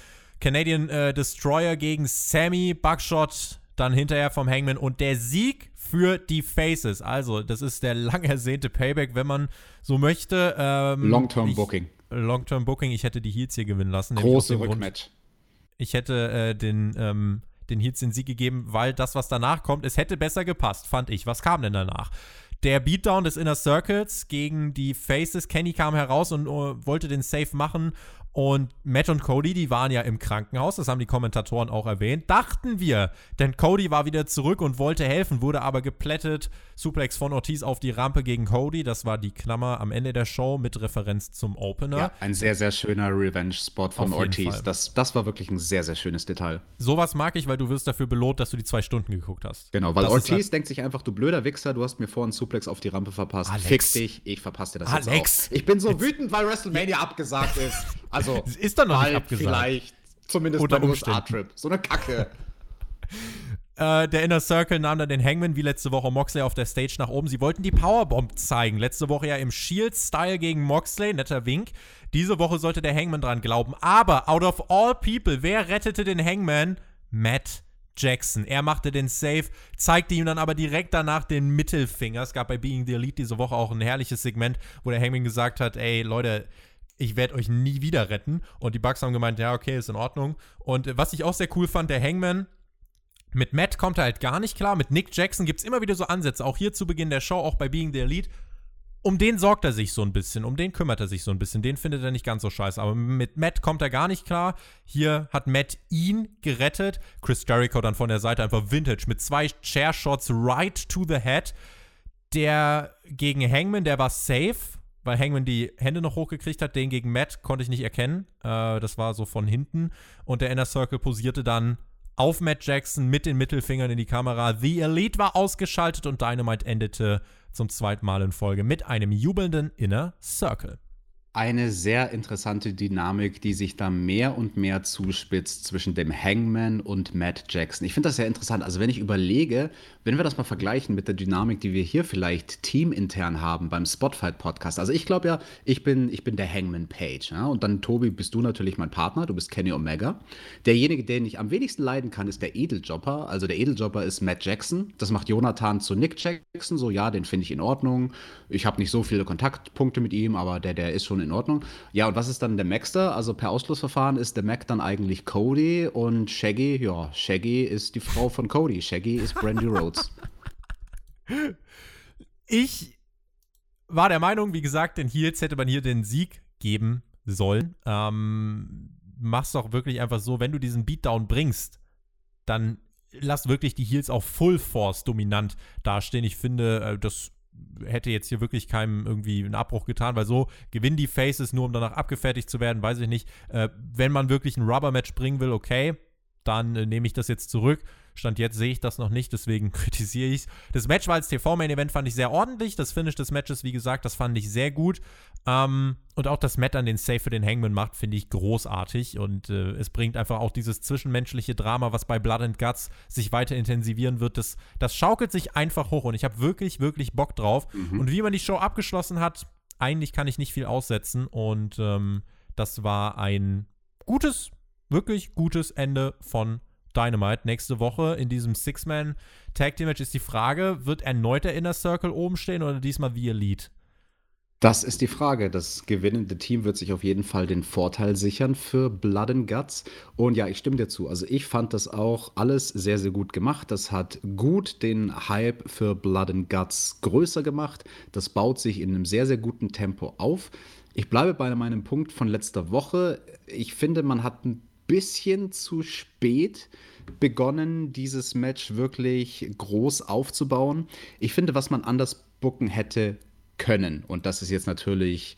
Canadian äh, Destroyer gegen Sammy, Buckshot, dann hinterher vom Hangman und der Sieg für die Faces. Also, das ist der lang ersehnte Payback, wenn man so möchte. Ähm, Long-Term Booking. Long-Term Booking. Ich hätte die Heels hier gewinnen lassen. Große Rückmatch. Ich hätte äh, den, ähm, den Heels den Sieg gegeben, weil das, was danach kommt, es hätte besser gepasst, fand ich. Was kam denn danach? Der Beatdown des Inner Circles gegen die Faces. Kenny kam heraus und uh, wollte den Safe machen und Matt und Cody, die waren ja im Krankenhaus, das haben die Kommentatoren auch erwähnt. Dachten wir, denn Cody war wieder zurück und wollte helfen, wurde aber geplättet. Suplex von Ortiz auf die Rampe gegen Cody. Das war die Klammer am Ende der Show mit Referenz zum Opener. Ja, ein sehr, sehr schöner Revenge-Spot von Ortiz. Das, das war wirklich ein sehr, sehr schönes Detail. Sowas mag ich, weil du wirst dafür belohnt, dass du die zwei Stunden geguckt hast. Genau, weil das Ortiz denkt sich einfach, du blöder Wichser, du hast mir vorhin Suplex auf die Rampe verpasst. Alex. Fix dich, ich verpasse dir das Alex. jetzt auch. Ich bin so wütend, weil WrestleMania abgesagt ist. Also, ist doch noch nicht abgesagt. Vielleicht. Zumindest Unter beim USA-Trip. So eine Kacke. äh, der Inner Circle nahm dann den Hangman wie letzte Woche Moxley auf der Stage nach oben. Sie wollten die Powerbomb zeigen. Letzte Woche ja im Shield-Style gegen Moxley. Netter Wink. Diese Woche sollte der Hangman dran glauben. Aber out of all people, wer rettete den Hangman? Matt Jackson. Er machte den Save, zeigte ihm dann aber direkt danach den Mittelfinger. Es gab bei Being the Elite diese Woche auch ein herrliches Segment, wo der Hangman gesagt hat: Ey, Leute, ich werde euch nie wieder retten. Und die Bugs haben gemeint, ja, okay, ist in Ordnung. Und äh, was ich auch sehr cool fand, der Hangman, mit Matt kommt er halt gar nicht klar. Mit Nick Jackson gibt es immer wieder so Ansätze, auch hier zu Beginn der Show, auch bei Being the Elite. Um den sorgt er sich so ein bisschen, um den kümmert er sich so ein bisschen. Den findet er nicht ganz so scheiße. Aber mit Matt kommt er gar nicht klar. Hier hat Matt ihn gerettet. Chris Jericho dann von der Seite einfach Vintage mit zwei Chair-Shots right to the head. Der gegen Hangman, der war safe weil Hangman die Hände noch hochgekriegt hat. Den gegen Matt konnte ich nicht erkennen. Äh, das war so von hinten. Und der Inner Circle posierte dann auf Matt Jackson mit den Mittelfingern in die Kamera. The Elite war ausgeschaltet und Dynamite endete zum zweiten Mal in Folge mit einem jubelnden Inner Circle eine sehr interessante Dynamik, die sich da mehr und mehr zuspitzt zwischen dem Hangman und Matt Jackson. Ich finde das sehr interessant. Also wenn ich überlege, wenn wir das mal vergleichen mit der Dynamik, die wir hier vielleicht teamintern haben beim Spotfight Podcast. Also ich glaube ja, ich bin, ich bin der Hangman Page. Ja? Und dann, Tobi, bist du natürlich mein Partner. Du bist Kenny Omega. Derjenige, den ich am wenigsten leiden kann, ist der Edeljobber. Also der Edeljobber ist Matt Jackson. Das macht Jonathan zu Nick Jackson. So, ja, den finde ich in Ordnung. Ich habe nicht so viele Kontaktpunkte mit ihm, aber der, der ist schon in in Ordnung. Ja, und was ist dann der Maxter? Also per Ausschlussverfahren ist der Mac dann eigentlich Cody und Shaggy, ja, Shaggy ist die Frau von Cody. Shaggy ist Brandy Rhodes. Ich war der Meinung, wie gesagt, den Heels hätte man hier den Sieg geben sollen. Ähm, mach's doch wirklich einfach so, wenn du diesen Beatdown bringst, dann lass wirklich die Heels auch Full Force dominant dastehen. Ich finde, äh, das hätte jetzt hier wirklich keinem irgendwie einen Abbruch getan, weil so gewinnen die Faces nur, um danach abgefertigt zu werden, weiß ich nicht. Äh, wenn man wirklich ein Rubber-Match bringen will, okay, dann äh, nehme ich das jetzt zurück. Stand jetzt sehe ich das noch nicht, deswegen kritisiere ich es. Das Match war als TV-Main-Event, fand ich sehr ordentlich. Das Finish des Matches, wie gesagt, das fand ich sehr gut. Ähm, und auch das Matt an den Safe für den Hangman macht, finde ich großartig. Und äh, es bringt einfach auch dieses zwischenmenschliche Drama, was bei Blood and Guts sich weiter intensivieren wird. Das, das schaukelt sich einfach hoch und ich habe wirklich, wirklich Bock drauf. Mhm. Und wie man die Show abgeschlossen hat, eigentlich kann ich nicht viel aussetzen. Und ähm, das war ein gutes, wirklich gutes Ende von Dynamite. Nächste Woche in diesem Six-Man Tag Team Match ist die Frage, wird erneut der Inner Circle oben stehen oder diesmal The Elite? Das ist die Frage. Das gewinnende Team wird sich auf jeden Fall den Vorteil sichern für Blood and Guts. Und ja, ich stimme dir zu. Also ich fand das auch alles sehr, sehr gut gemacht. Das hat gut den Hype für Blood and Guts größer gemacht. Das baut sich in einem sehr, sehr guten Tempo auf. Ich bleibe bei meinem Punkt von letzter Woche. Ich finde, man hat ein bisschen zu spät begonnen, dieses Match wirklich groß aufzubauen. Ich finde, was man anders bucken hätte können, und das ist jetzt natürlich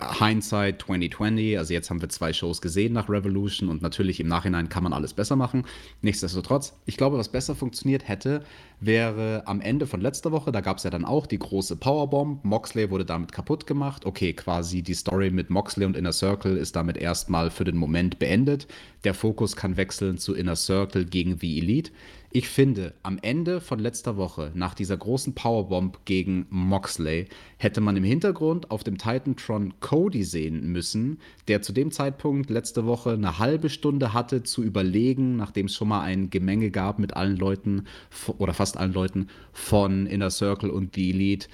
Hindsight 2020, also jetzt haben wir zwei Shows gesehen nach Revolution und natürlich im Nachhinein kann man alles besser machen. Nichtsdestotrotz, ich glaube, was besser funktioniert hätte, wäre am Ende von letzter Woche, da gab es ja dann auch die große Powerbomb, Moxley wurde damit kaputt gemacht. Okay, quasi die Story mit Moxley und Inner Circle ist damit erstmal für den Moment beendet. Der Fokus kann wechseln zu Inner Circle gegen The Elite. Ich finde, am Ende von letzter Woche, nach dieser großen Powerbomb gegen Moxley, hätte man im Hintergrund auf dem Titantron Cody sehen müssen, der zu dem Zeitpunkt letzte Woche eine halbe Stunde hatte zu überlegen, nachdem es schon mal ein Gemenge gab mit allen Leuten oder fast allen Leuten von Inner Circle und The Elite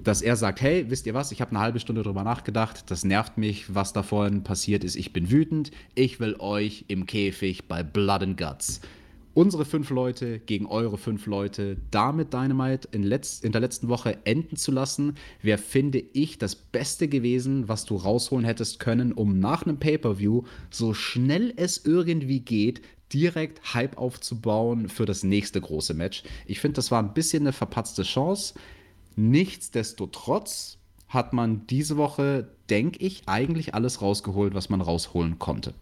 dass er sagt, hey, wisst ihr was, ich habe eine halbe Stunde drüber nachgedacht, das nervt mich, was da vorhin passiert ist, ich bin wütend, ich will euch im Käfig bei Blood and Guts unsere fünf Leute gegen eure fünf Leute damit Dynamite in, letz in der letzten Woche enden zu lassen, wäre, finde ich, das Beste gewesen, was du rausholen hättest können, um nach einem Pay-Per-View so schnell es irgendwie geht, direkt Hype aufzubauen für das nächste große Match. Ich finde, das war ein bisschen eine verpatzte Chance. Nichtsdestotrotz hat man diese Woche, denke ich, eigentlich alles rausgeholt, was man rausholen konnte.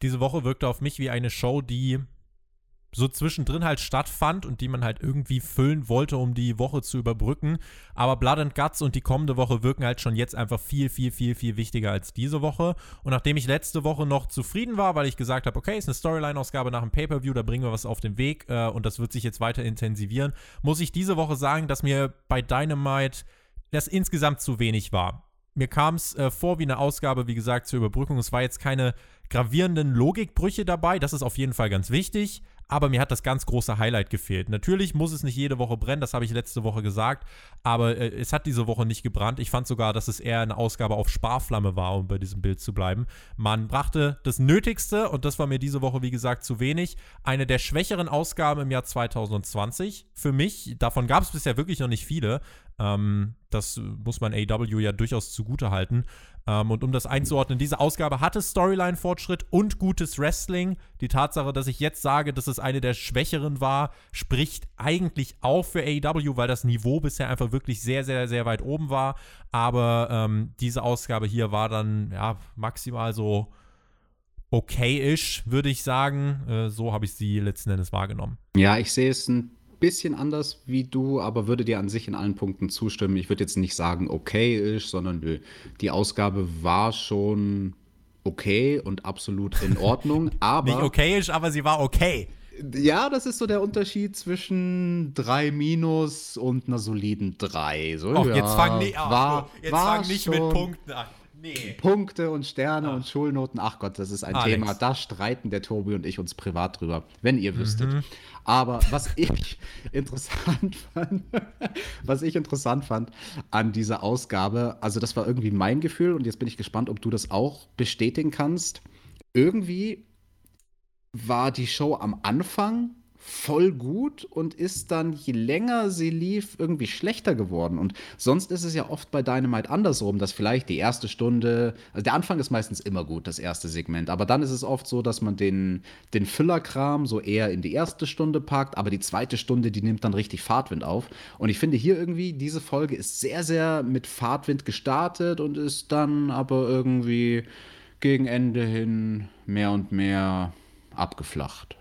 Diese Woche wirkte auf mich wie eine Show, die so zwischendrin halt stattfand und die man halt irgendwie füllen wollte, um die Woche zu überbrücken. Aber Blood and Guts und die kommende Woche wirken halt schon jetzt einfach viel, viel, viel, viel wichtiger als diese Woche. Und nachdem ich letzte Woche noch zufrieden war, weil ich gesagt habe, okay, ist eine Storyline-Ausgabe nach dem Pay-Per-View, da bringen wir was auf den Weg äh, und das wird sich jetzt weiter intensivieren, muss ich diese Woche sagen, dass mir bei Dynamite das insgesamt zu wenig war. Mir kam es äh, vor wie eine Ausgabe, wie gesagt, zur Überbrückung. Es war jetzt keine gravierenden Logikbrüche dabei, das ist auf jeden Fall ganz wichtig aber mir hat das ganz große Highlight gefehlt. Natürlich muss es nicht jede Woche brennen, das habe ich letzte Woche gesagt, aber äh, es hat diese Woche nicht gebrannt. Ich fand sogar, dass es eher eine Ausgabe auf Sparflamme war, um bei diesem Bild zu bleiben. Man brachte das Nötigste und das war mir diese Woche, wie gesagt, zu wenig. Eine der schwächeren Ausgaben im Jahr 2020 für mich. Davon gab es bisher wirklich noch nicht viele. Ähm, das muss man AW ja durchaus zugute halten. Ähm, und um das einzuordnen, diese Ausgabe hatte Storyline-Fortschritt und gutes Wrestling. Die Tatsache, dass ich jetzt sage, dass es eine der schwächeren war, spricht eigentlich auch für AEW, weil das Niveau bisher einfach wirklich sehr, sehr, sehr weit oben war. Aber ähm, diese Ausgabe hier war dann ja maximal so okay-ish, würde ich sagen. Äh, so habe ich sie letzten Endes wahrgenommen. Ja, ich sehe es ein bisschen anders wie du, aber würde dir an sich in allen Punkten zustimmen. Ich würde jetzt nicht sagen okay ist, sondern die Ausgabe war schon okay und absolut in Ordnung. Aber nicht okay ist, aber sie war okay. Ja, das ist so der Unterschied zwischen 3 minus und einer soliden 3. So, Och, ja, jetzt fang, nie, oh, war, jetzt war fang nicht mit Punkten an. Nee. Punkte und Sterne ah. und Schulnoten. Ach Gott, das ist ein Alex. Thema. Da streiten der Tobi und ich uns privat drüber, wenn ihr wüsstet. Mhm. Aber was ich interessant fand, was ich interessant fand an dieser Ausgabe, also das war irgendwie mein Gefühl und jetzt bin ich gespannt, ob du das auch bestätigen kannst. Irgendwie war die Show am Anfang voll gut und ist dann, je länger sie lief, irgendwie schlechter geworden. Und sonst ist es ja oft bei Dynamite andersrum, dass vielleicht die erste Stunde, also der Anfang ist meistens immer gut, das erste Segment, aber dann ist es oft so, dass man den, den Füllerkram so eher in die erste Stunde packt, aber die zweite Stunde, die nimmt dann richtig Fahrtwind auf. Und ich finde hier irgendwie, diese Folge ist sehr, sehr mit Fahrtwind gestartet und ist dann aber irgendwie gegen Ende hin mehr und mehr abgeflacht.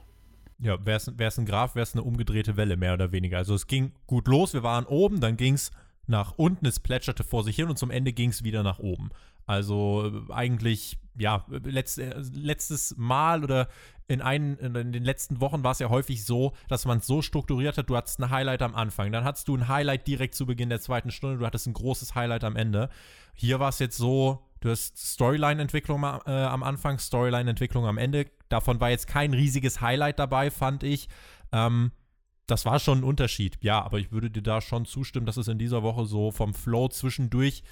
Ja, wäre es ein Graph, wäre es eine umgedrehte Welle, mehr oder weniger. Also es ging gut los, wir waren oben, dann ging es nach unten, es plätscherte vor sich hin und zum Ende ging es wieder nach oben. Also äh, eigentlich, ja, letzt, äh, letztes Mal oder in, einen, in den letzten Wochen war es ja häufig so, dass man es so strukturiert hat, du hattest ein Highlight am Anfang, dann hattest du ein Highlight direkt zu Beginn der zweiten Stunde, du hattest ein großes Highlight am Ende. Hier war es jetzt so, du hast Storyline-Entwicklung äh, am Anfang, Storyline-Entwicklung am Ende. Davon war jetzt kein riesiges Highlight dabei, fand ich. Ähm, das war schon ein Unterschied, ja, aber ich würde dir da schon zustimmen, dass es in dieser Woche so vom Flow zwischendurch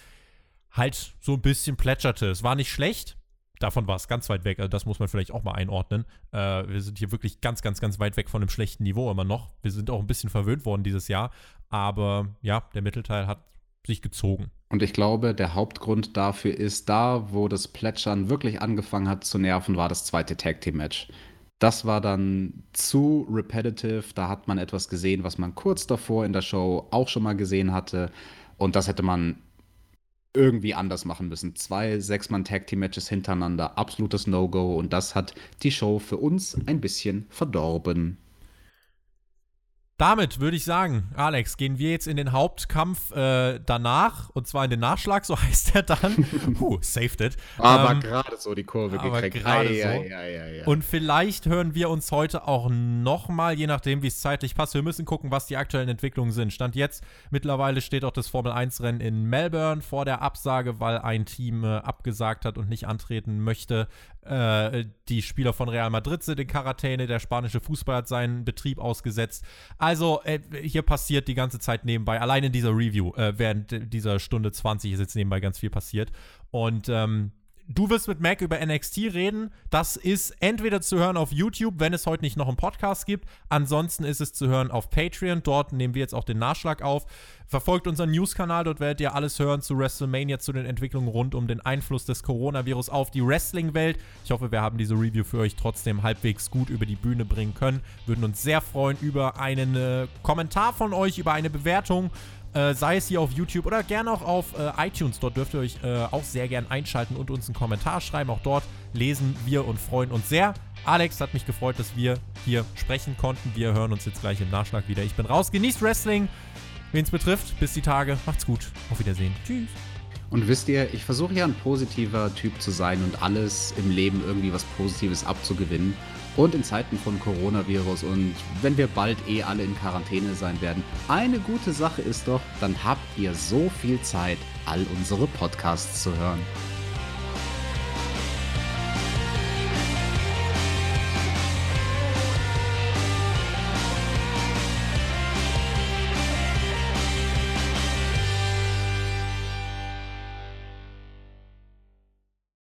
halt so ein bisschen plätscherte. Es war nicht schlecht, davon war es ganz weit weg. Also das muss man vielleicht auch mal einordnen. Äh, wir sind hier wirklich ganz, ganz, ganz weit weg von einem schlechten Niveau immer noch. Wir sind auch ein bisschen verwöhnt worden dieses Jahr. Aber ja, der Mittelteil hat sich gezogen. Und ich glaube, der Hauptgrund dafür ist, da, wo das Plätschern wirklich angefangen hat zu nerven, war das zweite Tag Team Match. Das war dann zu repetitive. Da hat man etwas gesehen, was man kurz davor in der Show auch schon mal gesehen hatte. Und das hätte man irgendwie anders machen müssen. Zwei Sechs-Mann-Tag-Team-Matches hintereinander, absolutes No-Go und das hat die Show für uns ein bisschen verdorben. Damit würde ich sagen, Alex, gehen wir jetzt in den Hauptkampf äh, danach, und zwar in den Nachschlag, so heißt er dann. Puh, saved it. Aber ähm, gerade so die Kurve gekriegt. Gerade so. Ja, ja, ja, und vielleicht hören wir uns heute auch nochmal, je nachdem, wie es zeitlich passt. Wir müssen gucken, was die aktuellen Entwicklungen sind. Stand jetzt, mittlerweile steht auch das Formel-1-Rennen in Melbourne vor der Absage, weil ein Team äh, abgesagt hat und nicht antreten möchte. Äh, die Spieler von Real Madrid sind in Quarantäne, der spanische Fußball hat seinen Betrieb ausgesetzt. Also, äh, hier passiert die ganze Zeit nebenbei, allein in dieser Review, äh, während dieser Stunde 20 ist jetzt nebenbei ganz viel passiert. Und ähm, Du wirst mit Mac über NXT reden. Das ist entweder zu hören auf YouTube, wenn es heute nicht noch einen Podcast gibt. Ansonsten ist es zu hören auf Patreon. Dort nehmen wir jetzt auch den Nachschlag auf. Verfolgt unseren News-Kanal, dort werdet ihr alles hören zu WrestleMania, zu den Entwicklungen rund um den Einfluss des Coronavirus auf die Wrestling-Welt. Ich hoffe, wir haben diese Review für euch trotzdem halbwegs gut über die Bühne bringen können. Würden uns sehr freuen über einen äh, Kommentar von euch, über eine Bewertung äh, sei es hier auf YouTube oder gerne auch auf äh, iTunes. Dort dürft ihr euch äh, auch sehr gern einschalten und uns einen Kommentar schreiben. Auch dort lesen wir und freuen uns sehr. Alex hat mich gefreut, dass wir hier sprechen konnten. Wir hören uns jetzt gleich im Nachschlag wieder. Ich bin raus. Genießt Wrestling. Wen es betrifft, bis die Tage. Macht's gut. Auf Wiedersehen. Tschüss. Und wisst ihr, ich versuche ja ein positiver Typ zu sein und alles im Leben irgendwie was Positives abzugewinnen. Und in Zeiten von Coronavirus und wenn wir bald eh alle in Quarantäne sein werden, eine gute Sache ist doch, dann habt ihr so viel Zeit, all unsere Podcasts zu hören.